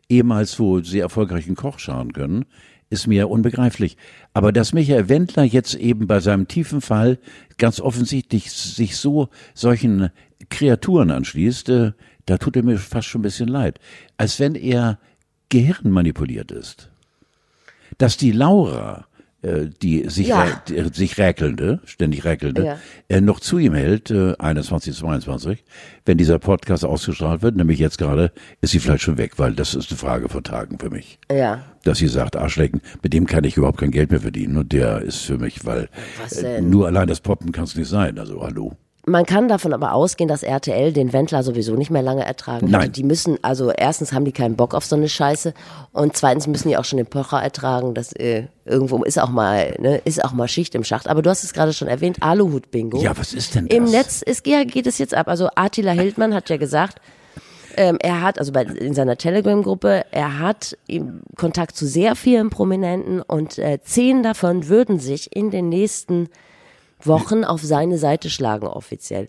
ehemals so sehr erfolgreichen Koch scharen können, ist mir unbegreiflich. Aber dass Michael Wendler jetzt eben bei seinem tiefen Fall ganz offensichtlich sich so solchen Kreaturen anschließt, äh, da tut er mir fast schon ein bisschen leid. Als wenn er gehirnmanipuliert ist. Dass die Laura, die sich, Ja. rä- die, sich räkelnde, ständig räkelnde, Ja. äh, noch zu ihm hält, äh, 21, 22, wenn dieser Podcast ausgestrahlt wird, nämlich jetzt gerade, ist sie vielleicht schon weg, weil das ist eine Frage von Tagen für mich. ja. Dass sie sagt, Arschlecken, mit dem kann ich überhaupt kein Geld mehr verdienen und der ist für mich, weil äh, nur allein das Poppen kann es nicht sein, also hallo. Man kann davon aber ausgehen, dass RTL den Wendler sowieso nicht mehr lange ertragen Nein. hätte. Die müssen, also erstens haben die keinen Bock auf so eine Scheiße und zweitens müssen die auch schon den Pocher ertragen. Das äh, irgendwo ist auch mal, ne, ist auch mal Schicht im Schacht. Aber du hast es gerade schon erwähnt, Aluhut-Bingo. Ja, was ist denn das? Im Netz ist, ja, geht es jetzt ab. Also Attila Hildmann hat ja gesagt, ähm, er hat, also bei, in seiner Telegram-Gruppe, er hat Kontakt zu sehr vielen Prominenten und äh, zehn davon würden sich in den nächsten Wochen auf seine Seite schlagen offiziell.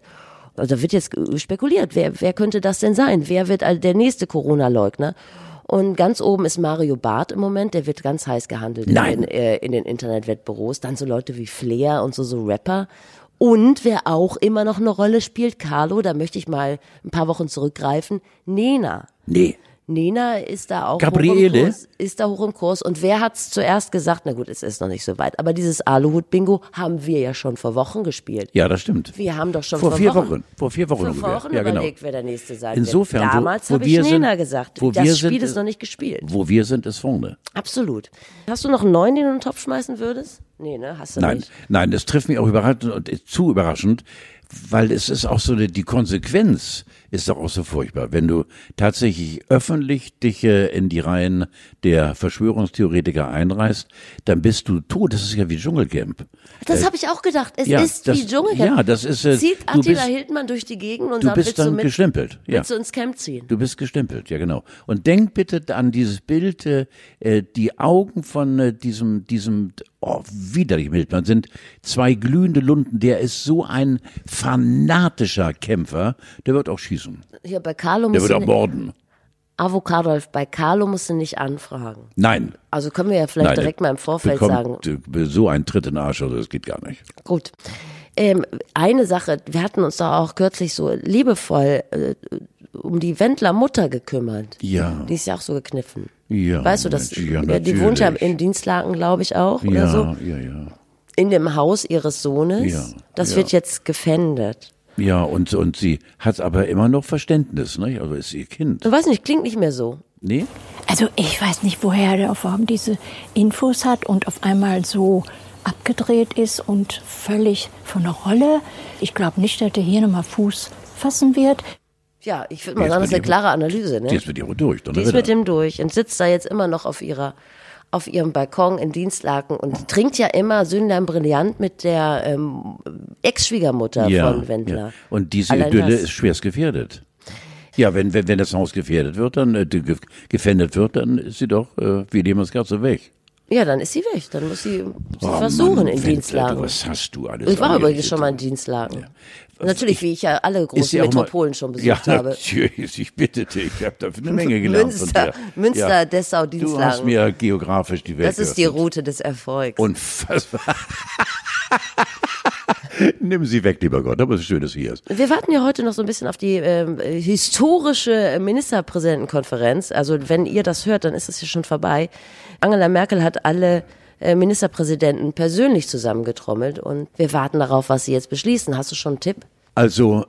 Also da wird jetzt spekuliert, wer, wer könnte das denn sein? Wer wird der nächste Corona-Leugner? Und ganz oben ist Mario Barth im Moment, der wird ganz heiß gehandelt Nein. in, äh, in den Internetwettbüros. Dann so Leute wie Flair und so, so Rapper. Und wer auch immer noch eine Rolle spielt, Carlo, da möchte ich mal ein paar Wochen zurückgreifen, Nena. Nee. Nena ist da auch hoch im Gabriele? Kurs, ist da hoch im Kurs. Und wer hat's zuerst gesagt? Na gut, es ist noch nicht so weit. Aber dieses Aluhut-Bingo haben wir ja schon vor Wochen gespielt. Ja, das stimmt. Wir haben doch schon vor vor vier Wochen- Wochen. Vor vier Wochen Vor ungefähr. Wochen ja, genau. überlegt, wer der nächste sein Insofern, wird. Damals habe ich sind- Nena gesagt. wo das wir Spiel sind, ist noch nicht gespielt. Wo wir sind, ist vorne. Absolut. Hast du noch einen neuen, den du in den Topf schmeißen würdest? Nee, ne? Hast du Nein, nicht. nein, das trifft mich auch überraschend und zu überraschend, weil es ist auch so eine, die Konsequenz ist doch auch so furchtbar. Wenn du tatsächlich öffentlich dich äh, in die Reihen der Verschwörungstheoretiker einreißt, dann bist du tot. Das ist ja wie Dschungelcamp. Das habe ich auch gedacht. Es Äh, ja, ist das- wie Dschungelcamp. ja, das ist, äh, Zieht du Attila bist- Hildmann durch die Gegend und Du sagt, bist willst du dann mit, gestempelt. Ja. willst du ins Camp ziehen? Du bist gestempelt, ja genau. Und denk bitte an dieses Bild, äh, äh, die Augen von äh, diesem, diesem, oh, widerlich Mildmann, sind zwei glühende Lunden. Der ist so ein fanatischer Kämpfer, der wird auch schießen. Hier bei Carlo Der wird du auch morden. Avocadolf, bei Carlo musst du nicht anfragen. Nein. Also können wir ja vielleicht Nein, direkt mal im Vorfeld bekommt, sagen. So ein Tritt in den Arsch, also das geht gar nicht. Gut. Ähm, eine Sache, wir hatten uns da auch kürzlich so liebevoll äh, um die Wendler Mutter gekümmert. Ja. Die ist ja auch so gekniffen. Ja, weißt du, das, ja, ja, die wohnt ja natürlich. in Dienstlaken, glaube ich, auch, oder Ja, so. ja, ja. In dem Haus ihres Sohnes. Ja, das ja. wird jetzt gefändet. Ja, und, und sie hat aber immer noch Verständnis, ne? Also ist ihr Kind. Ich weiß nicht, klingt nicht mehr so. Nee? Also ich weiß nicht, woher der auf überhaupt diese Infos hat und auf einmal so abgedreht ist und völlig von der Rolle. Ich glaube nicht, dass er hier nochmal Fuß fassen wird. Ja, ich würde mal Jetzt sagen, das ist eine klare Analyse, ne? Die ist mit ihr durch. Die ist mit dem durch und sitzt da jetzt immer noch auf ihrer auf ihrem Balkon in Dienstlaken und trinkt ja immer Sündlein Brillant mit der ähm, Ex-Schwiegermutter von Wendler. Ja. Und diese Allein Idylle ist schwerst gefährdet. Ja, wenn, wenn, wenn das Haus gefährdet wird, dann äh, ge- gefändet wird, dann ist sie doch äh, wie dem das Ganze weg. Ja, dann ist sie weg. Dann muss sie, Oh, versuchen Mann, in du, Was hast du alles? Ich war übrigens schon mal in Dienstlaken. Natürlich, wie ich ja alle großen auch mal- Metropolen schon besucht ja, habe. Natürlich, ich bitte dich, ich habe da eine Menge gelernt Münster. Münster, ja. Dessau, Du hast mir geografisch die Welt Das ist die. Route des Erfolgs. Unfassbar. [LAUGHS] Nimm sie weg, lieber Gott, aber es ist schön, dass sie hier ist. Wir warten ja heute noch so ein bisschen auf die ähm, historische Ministerpräsidentenkonferenz. Also wenn ihr das hört, dann ist es ja schon vorbei. Angela Merkel hat alle äh, Ministerpräsidenten persönlich zusammengetrommelt und wir warten darauf, was sie jetzt beschließen. Hast du schon einen Tipp? Also,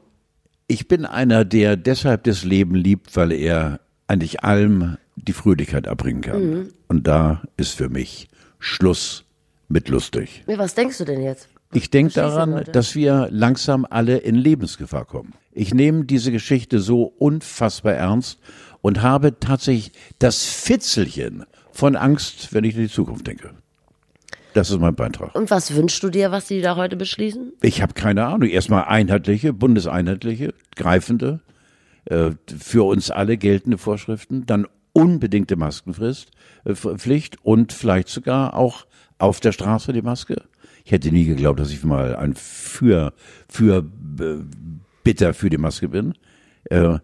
ich bin einer, der deshalb das Leben liebt, weil er eigentlich allem die Fröhlichkeit abbringen kann. Mhm. Und da ist für mich Schluss mit lustig. Was denkst du denn jetzt? Ich denke daran, Leute. dass wir langsam alle in Lebensgefahr kommen. Ich nehme diese Geschichte so unfassbar ernst und habe tatsächlich das Fitzelchen von Angst, wenn ich in die Zukunft denke. Das ist mein Beitrag. Und was wünschst du dir, was sie da heute beschließen? Ich habe keine Ahnung. Erstmal einheitliche, bundeseinheitliche, greifende, äh, für uns alle geltende Vorschriften, dann unbedingte Maskenfrist, äh, Pflicht und vielleicht sogar auch auf der Straße die Maske. Ich hätte nie geglaubt, dass ich mal ein für für äh, bitter für die Maske bin. Äh,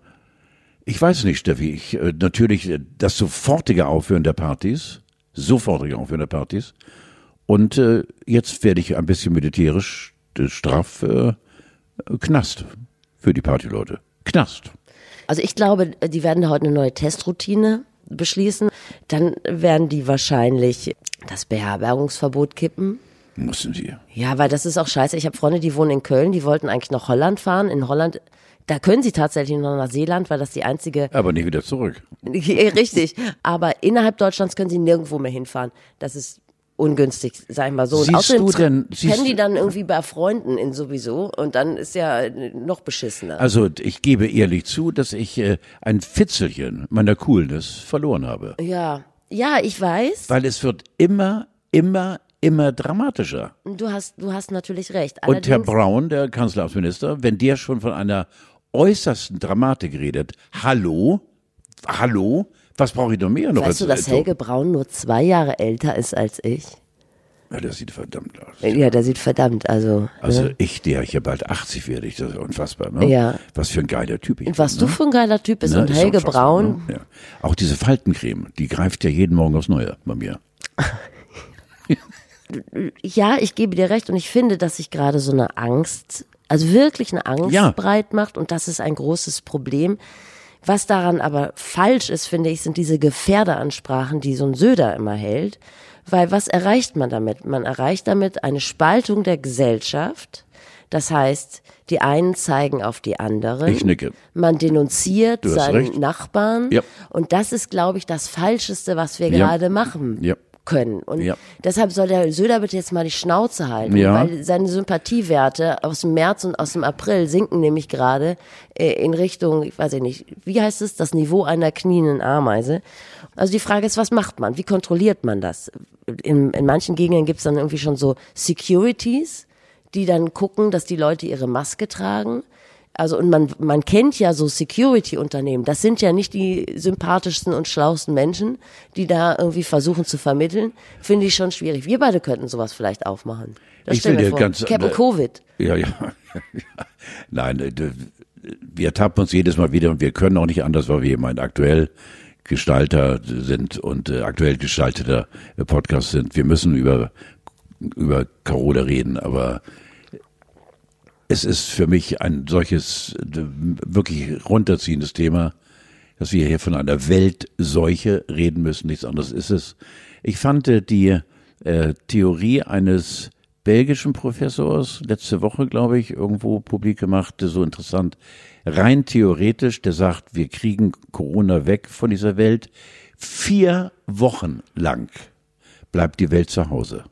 ich weiß nicht, Steffi. Ich, äh, natürlich äh, das sofortige Aufhören der Partys, sofortige Aufhören der Partys. Und äh, jetzt werde ich ein bisschen militärisch äh, straff äh, Knast für die Partyleute. Knast. Also ich glaube, die werden da heute eine neue Testroutine beschließen. Dann werden die wahrscheinlich das Beherbergungsverbot kippen. Mussten sie. Ja, weil das ist auch scheiße. Ich habe Freunde, die wohnen in Köln, die wollten eigentlich nach Holland fahren. In Holland, da können sie tatsächlich noch nach Seeland, weil das die einzige, Aber nicht wieder zurück. richtig. Aber innerhalb Deutschlands können sie nirgendwo mehr hinfahren. Das ist ungünstig, sag ich mal so. Und Siehst außerdem du denn- pennen die dann irgendwie bei Freunden in sowieso und dann ist ja äh, noch beschissener. Also ich gebe ehrlich zu, dass ich äh, ein Fitzelchen meiner Coolness verloren habe. ja, ja, ich weiß. Weil es wird immer, immer, immer dramatischer. Du hast, du hast natürlich recht. Und Herr Allerdings- Braun, der Kanzleramtsminister, wenn der schon von einer äußersten Dramatik redet, hallo, hallo, was brauche ich noch mehr noch? Weißt du, dass Helge Braun nur zwei Jahre älter ist als ich? Ja, das sieht verdammt aus. Ja, der sieht verdammt, also. Also ne? ich, der ich ja bald 80 werde, ich, das ist unfassbar, ne? Ja. Was für ein geiler Typ ich Und was bin, du ne? für ein geiler Typ bist Ne, und Helge Braun, Ne? Ja. Auch diese Faltencreme, die greift ja jeden Morgen aufs Neue bei mir. [LAUGHS] ja, ich gebe dir recht und ich finde, dass sich gerade so eine Angst, also wirklich eine Angst Ja. breit macht und das ist ein großes Problem. Was daran aber falsch ist, finde ich, sind diese Gefährderansprachen, die so ein Söder immer hält. Weil was erreicht man damit? Man erreicht damit eine Spaltung der Gesellschaft. Das heißt, die einen zeigen auf die anderen. Ich nicke. Man denunziert seinen recht. Nachbarn. Ja. Und das ist, glaube ich, das Falscheste, was wir Ja. gerade machen Ja. Können. Und Ja. deshalb soll der Söder bitte jetzt mal die Schnauze halten, Ja. weil seine Sympathiewerte aus dem März und aus dem April sinken nämlich gerade äh, in Richtung, ich weiß ich nicht, wie heißt es, das Niveau einer knienden Ameise. Also die Frage ist, was macht man? Wie kontrolliert man das? In, in manchen Gegenden gibt es dann irgendwie schon so Securities, die dann gucken, dass die Leute ihre Maske tragen. Also und man, man kennt ja so Security-Unternehmen. Das sind ja nicht die sympathischsten und schlausten Menschen, die da irgendwie versuchen zu vermitteln. Finde ich schon schwierig. Wir beide könnten sowas vielleicht aufmachen. Das Ich stell dir vor. ganz- Captain äh, Covid. Ja, ja. [LAUGHS] Nein, äh, wir tappen uns jedes Mal wieder und wir können auch nicht anders, weil wir eben ein aktuell Gestalter sind und äh, aktuell gestalteter Podcast sind. Wir müssen über, über Carola reden, aber es ist für mich ein solches äh, wirklich runterziehendes Thema, dass wir hier von einer Weltseuche reden müssen. Nichts anderes ist es. Ich fand äh, die äh, Theorie eines belgischen Professors letzte Woche, glaube ich, irgendwo publik gemacht, so interessant. Rein theoretisch, der sagt, wir kriegen Corona weg von dieser Welt. Vier Wochen lang bleibt die Welt zu Hause.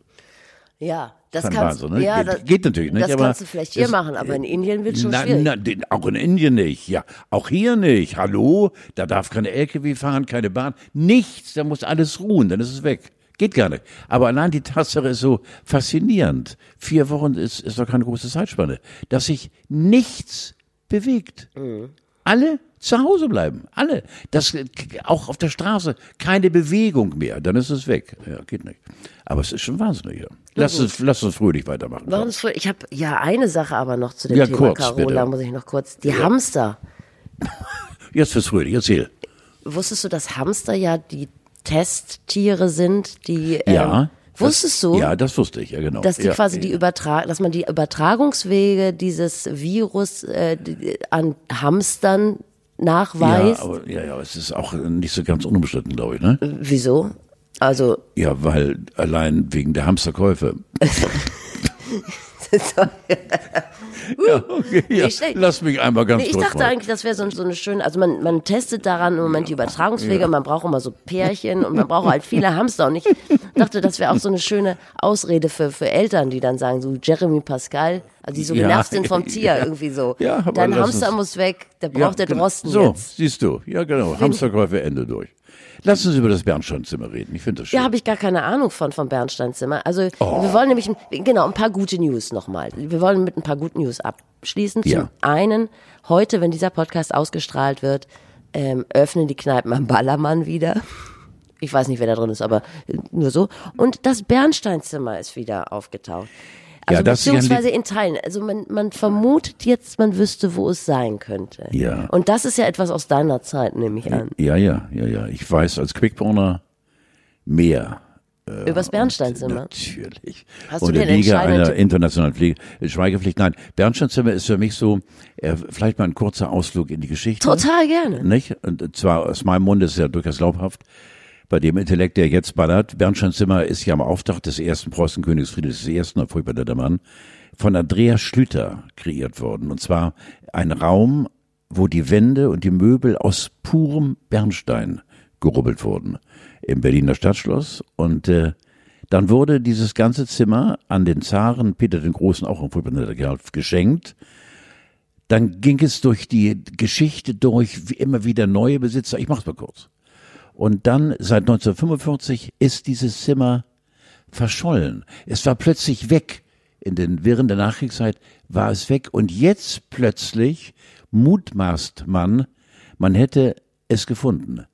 Ja, das kannst Wahnsinn, ne? ja, Geht- das, geht natürlich nicht, Das aber kannst du vielleicht hier es- machen, aber in Indien wird schon na, schwierig. na, den, auch in Indien nicht, ja. Auch hier nicht. Hallo? Da darf keine LKW fahren, keine Bahn. Nichts, da muss alles ruhen, dann ist es weg. Geht gar nicht. Aber allein die Tatsache ist so faszinierend. Vier Wochen ist, ist doch keine große Zeitspanne. Dass sich nichts bewegt. Alle zu Hause bleiben. Alle. Das, auch auf der Straße keine Bewegung mehr. Dann ist es weg. Ja, geht nicht. Aber es ist schon wahnsinnig. Ja. Lass, uns, lass uns fröhlich weitermachen. Warum ist voll- ich habe ja eine Sache aber noch zu dem Ja, Thema kurz, Carola, bitte. muss ich noch kurz. Die Hamster. [LAUGHS] Jetzt fürs Fröhlich, erzähl. Wusstest du, dass Hamster ja die Testtiere sind, die ähm, Ja. Wusstest das, du? Ja, das wusste ich, ja genau. dass die ja, quasi die ja. Übertra dass man die Übertragungswege dieses Virus äh, die- an Hamstern Ja, nachweist. aber, ja, ja, es ist auch nicht so ganz unumstritten, glaube ich, ne? Wieso? Also Ja, weil allein wegen der Hamsterkäufe. [LAUGHS] [LAUGHS] ja, okay, ja. Lass mich einmal ganz Nee, ich dachte mal. eigentlich, das wäre so, so eine schöne, also man, man testet daran im Moment die Übertragungswege und man braucht immer so Pärchen und man braucht halt viele Hamster und ich dachte, das wäre auch so eine schöne Ausrede für, für Eltern, die dann sagen, so Jeremy Pascal, also die so Ja, genervt sind vom [LAUGHS] Tier ja. irgendwie so. Ja, aber Dein Hamster muss weg, der Ja, braucht der genau. Drosten So, jetzt. siehst du. Ja, genau. Hamsterkäufe Ende durch. Lass uns über das Bernsteinzimmer reden. Ich finde das schön. Ja, habe ich gar keine Ahnung von vom Bernsteinzimmer. Also Oh. wir wollen nämlich genau ein paar gute News nochmal. Wir wollen mit ein paar guten News abschließen. Zum Ja. einen heute, wenn dieser Podcast ausgestrahlt wird, ähm, öffnen die Kneipen am Ballermann wieder. Ich weiß nicht, wer da drin ist, aber nur so. Und das Bernsteinzimmer ist wieder aufgetaucht. Also Ja, das beziehungsweise in Teilen. Also man, man vermutet jetzt, man wüsste, wo es sein könnte. Ja. Und das ist ja etwas aus deiner Zeit, nehme ich an. ja, ja, ja, ja. Ich weiß als Quickborner mehr. Übers Bernsteinzimmer. Natürlich. Hast du und der einen Liga einer internationalen Pflege, Schweigepflicht. Nein, Bernsteinzimmer ist für mich so, äh, vielleicht mal ein kurzer Ausflug in die Geschichte. Total gerne. Nicht? Und zwar aus meinem Mund ist es ja durchaus glaubhaft. Bei dem Intellekt, der jetzt ballert, Bernsteinzimmer ist ja am Auftakt des ersten Preußenkönigs Friedrichs I., furchtbar der Mann, von Andreas Schlüter kreiert worden. Und zwar ein Raum, wo die Wände und die Möbel aus purem Bernstein gerubbelt wurden. Im Berliner Stadtschloss. Und äh, Dann wurde dieses ganze Zimmer an den Zaren, Peter den Großen, auch furchtbar Kerl, geschenkt. Dann ging es durch die Geschichte durch, wie immer wieder neue Besitzer. Ich mach's mal kurz. Und dann, seit 1945, ist dieses Zimmer verschollen. Es war plötzlich weg. In den Wirren der Nachkriegszeit war es weg. Und jetzt plötzlich mutmaßt man, man hätte es gefunden.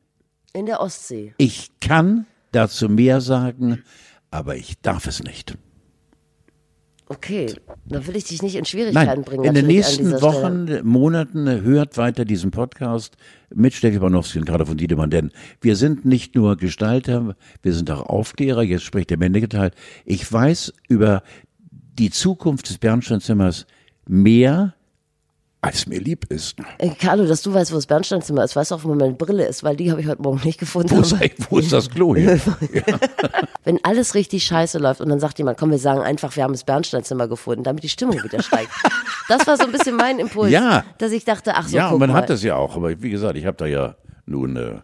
In der Ostsee. Ich kann dazu mehr sagen, aber ich darf es nicht. Okay, dann will ich dich nicht in Schwierigkeiten Nein, bringen. in den nächsten Wochen, Stelle. Monaten hört weiter diesen Podcast mit Steffi Banowski und gerade von Diedemann, denn wir sind nicht nur Gestalter, wir sind auch Aufklärer, jetzt spricht der männliche Teil. Ich weiß über die Zukunft des Bernsteinzimmers mehr, als mir lieb ist. Äh, Carlo, dass du weißt, wo das Bernsteinzimmer ist, weißt du auch, wo meine Brille ist, weil die habe ich heute Morgen nicht gefunden. Wo ist, wo ist das Klo hier? [LAUGHS] Wenn alles richtig scheiße läuft und dann sagt jemand, komm, wir sagen einfach, wir haben das Bernsteinzimmer gefunden, damit die Stimmung wieder steigt. Das war so ein bisschen mein Impuls, Ja. dass ich dachte, ach so, ja, guck und man mal. hat das ja auch, aber wie gesagt, ich habe da ja nun, äh,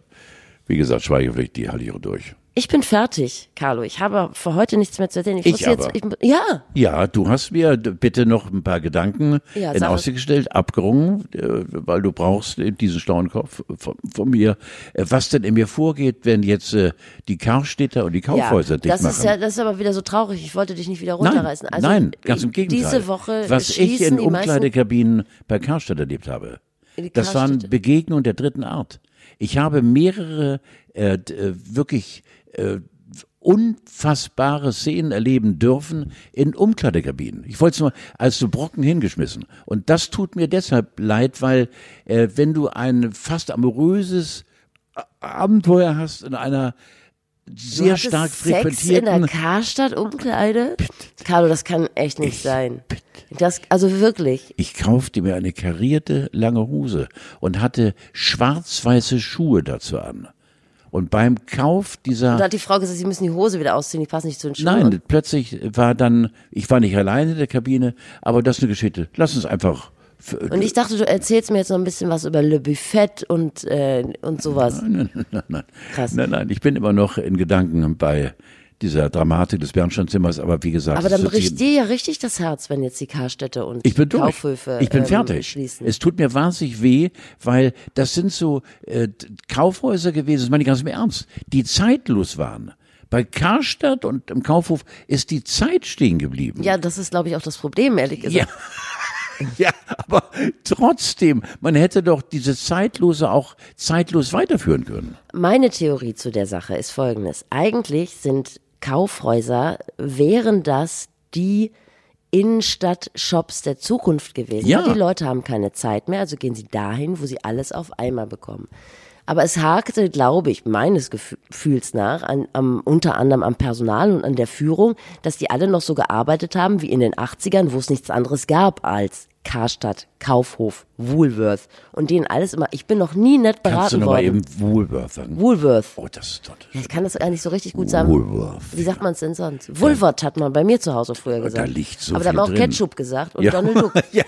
wie gesagt, Schweigepflicht, die halte ich auch durch. Ich bin fertig, Carlo. Ich habe für heute nichts mehr zu erzählen. Ich, Ich muss jetzt, aber. ich, ja, Ja, du hast mir bitte noch ein paar Gedanken Ja, in. Aussicht gestellt, abgerungen, äh, weil du brauchst diesen schlauen Kopf von, von mir. Äh, Was denn in mir vorgeht, wenn jetzt äh, die Karstädter und die Kaufhäuser ja, dicht das machen? ist ja, das ist aber wieder so traurig. Ich wollte dich nicht wieder nein, runterreißen. Also, nein, ganz im Gegenteil. Diese Woche Was ich in Umkleidekabinen bei Karstadt erlebt habe, das waren. Begegnungen der dritten Art. Ich habe mehrere äh, äh, wirklich äh, unfassbare Szenen erleben dürfen in Umkleidekabinen. Ich wollte es nur als so Brocken hingeschmissen. Und das tut mir deshalb leid, weil äh, wenn du ein fast amoröses Abenteuer hast in einer sehr stark Sex in der frequentierten Karstadt Umkleide? Carlo, das kann echt nicht sein. Das, also wirklich. Ich kaufte mir eine karierte lange Hose und hatte schwarz-weiße Schuhe dazu an. Und beim Kauf dieser Und da hat die Frau gesagt, sie müssen die Hose wieder ausziehen, die passen nicht zu den Schuhen. Nein, plötzlich war dann, ich war nicht alleine in der Kabine, aber das ist eine Geschichte. Lass uns einfach. Und ich dachte, du erzählst mir jetzt noch ein bisschen was über Le Buffet und, äh, und sowas. nein, nein, nein. Krass. Nein, nein, ich bin immer noch in Gedanken bei dieser Dramatik des Bernsteinzimmers, aber wie gesagt. Aber dann bricht dir ja richtig das Herz, wenn jetzt die Karstädte und Ich bin durch. Kaufhöfe ich bin ähm, fertig. schließen. Es tut mir wahnsinnig weh, weil das sind so äh, Kaufhäuser gewesen, das meine ich ganz im Ernst, die zeitlos waren. Bei Karstadt und im Kaufhof ist die Zeit stehen geblieben. ja, das ist, glaube ich, auch das Problem, ehrlich Ja. gesagt. [LAUGHS] Ja, aber trotzdem, man hätte doch diese Zeitlose auch zeitlos weiterführen können. Meine Theorie zu der Sache ist folgendes. Eigentlich sind Kaufhäuser, wären das die Innenstadt-Shops der Zukunft gewesen. Ja. Die Leute haben keine Zeit mehr, also gehen sie dahin, wo sie alles auf einmal bekommen. Aber es hakte, glaube ich, meines Gefühls nach, an, am, unter anderem am Personal und an der Führung, dass die alle noch so gearbeitet haben wie in den 80ern, wo es nichts anderes gab als Karstadt, Kaufhof, Woolworth und denen alles immer, ich bin noch nie nett beraten Kannst du noch mal worden. eben Woolworth sagen? Woolworth. Oh, das ist doch Ich kann das gar nicht so richtig gut sagen. Woolworth. Wie sagt man es denn sonst? Woolworth hat man bei mir zu Hause früher gesagt. da liegt so Aber da hat man auch drin. Ketchup gesagt und Ja. Donald Duck. [LAUGHS] ja.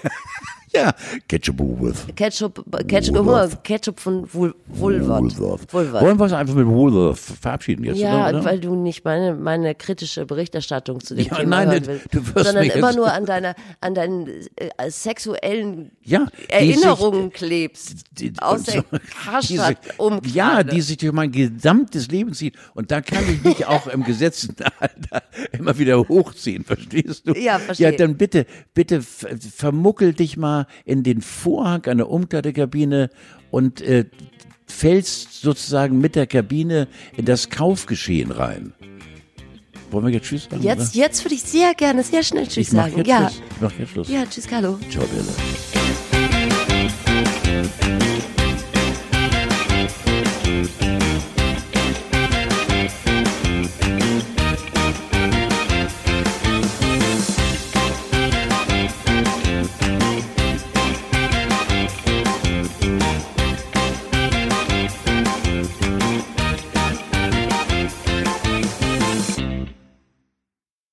Ja, Ketchup Woolworth. Ketchup, Ketchup, Woolworth. Ketchup von Wool, Woolworth. Woolworth. Woolworth. Wollen wir uns einfach mit Woolworth verabschieden jetzt, Ja, oder? weil du nicht meine, meine kritische Berichterstattung zu dem Ja, Thema nein, hören willst, du wirst sondern immer nur an deiner, an deinen äh, sexuellen Ja, Erinnerungen klebst die- aus der Karstadt umkleide. Ja, die sich durch mein gesamtes Leben zieht. Und da kann ich mich auch im Gesetzesalter immer wieder hochziehen, verstehst du? Ja, verstehe. Ja, dann bitte, bitte vermuckel dich mal in den Vorhang einer Umkleidekabine und äh, fällst sozusagen mit der Kabine in das Kaufgeschehen rein. Wollen wir jetzt Tschüss sagen? Jetzt, jetzt würde ich sehr gerne, sehr schnell Tschüss ich sagen. ja. Schluss. Ich mach jetzt Schluss. Ja, Tschüss, Carlo. Ciao, Bella.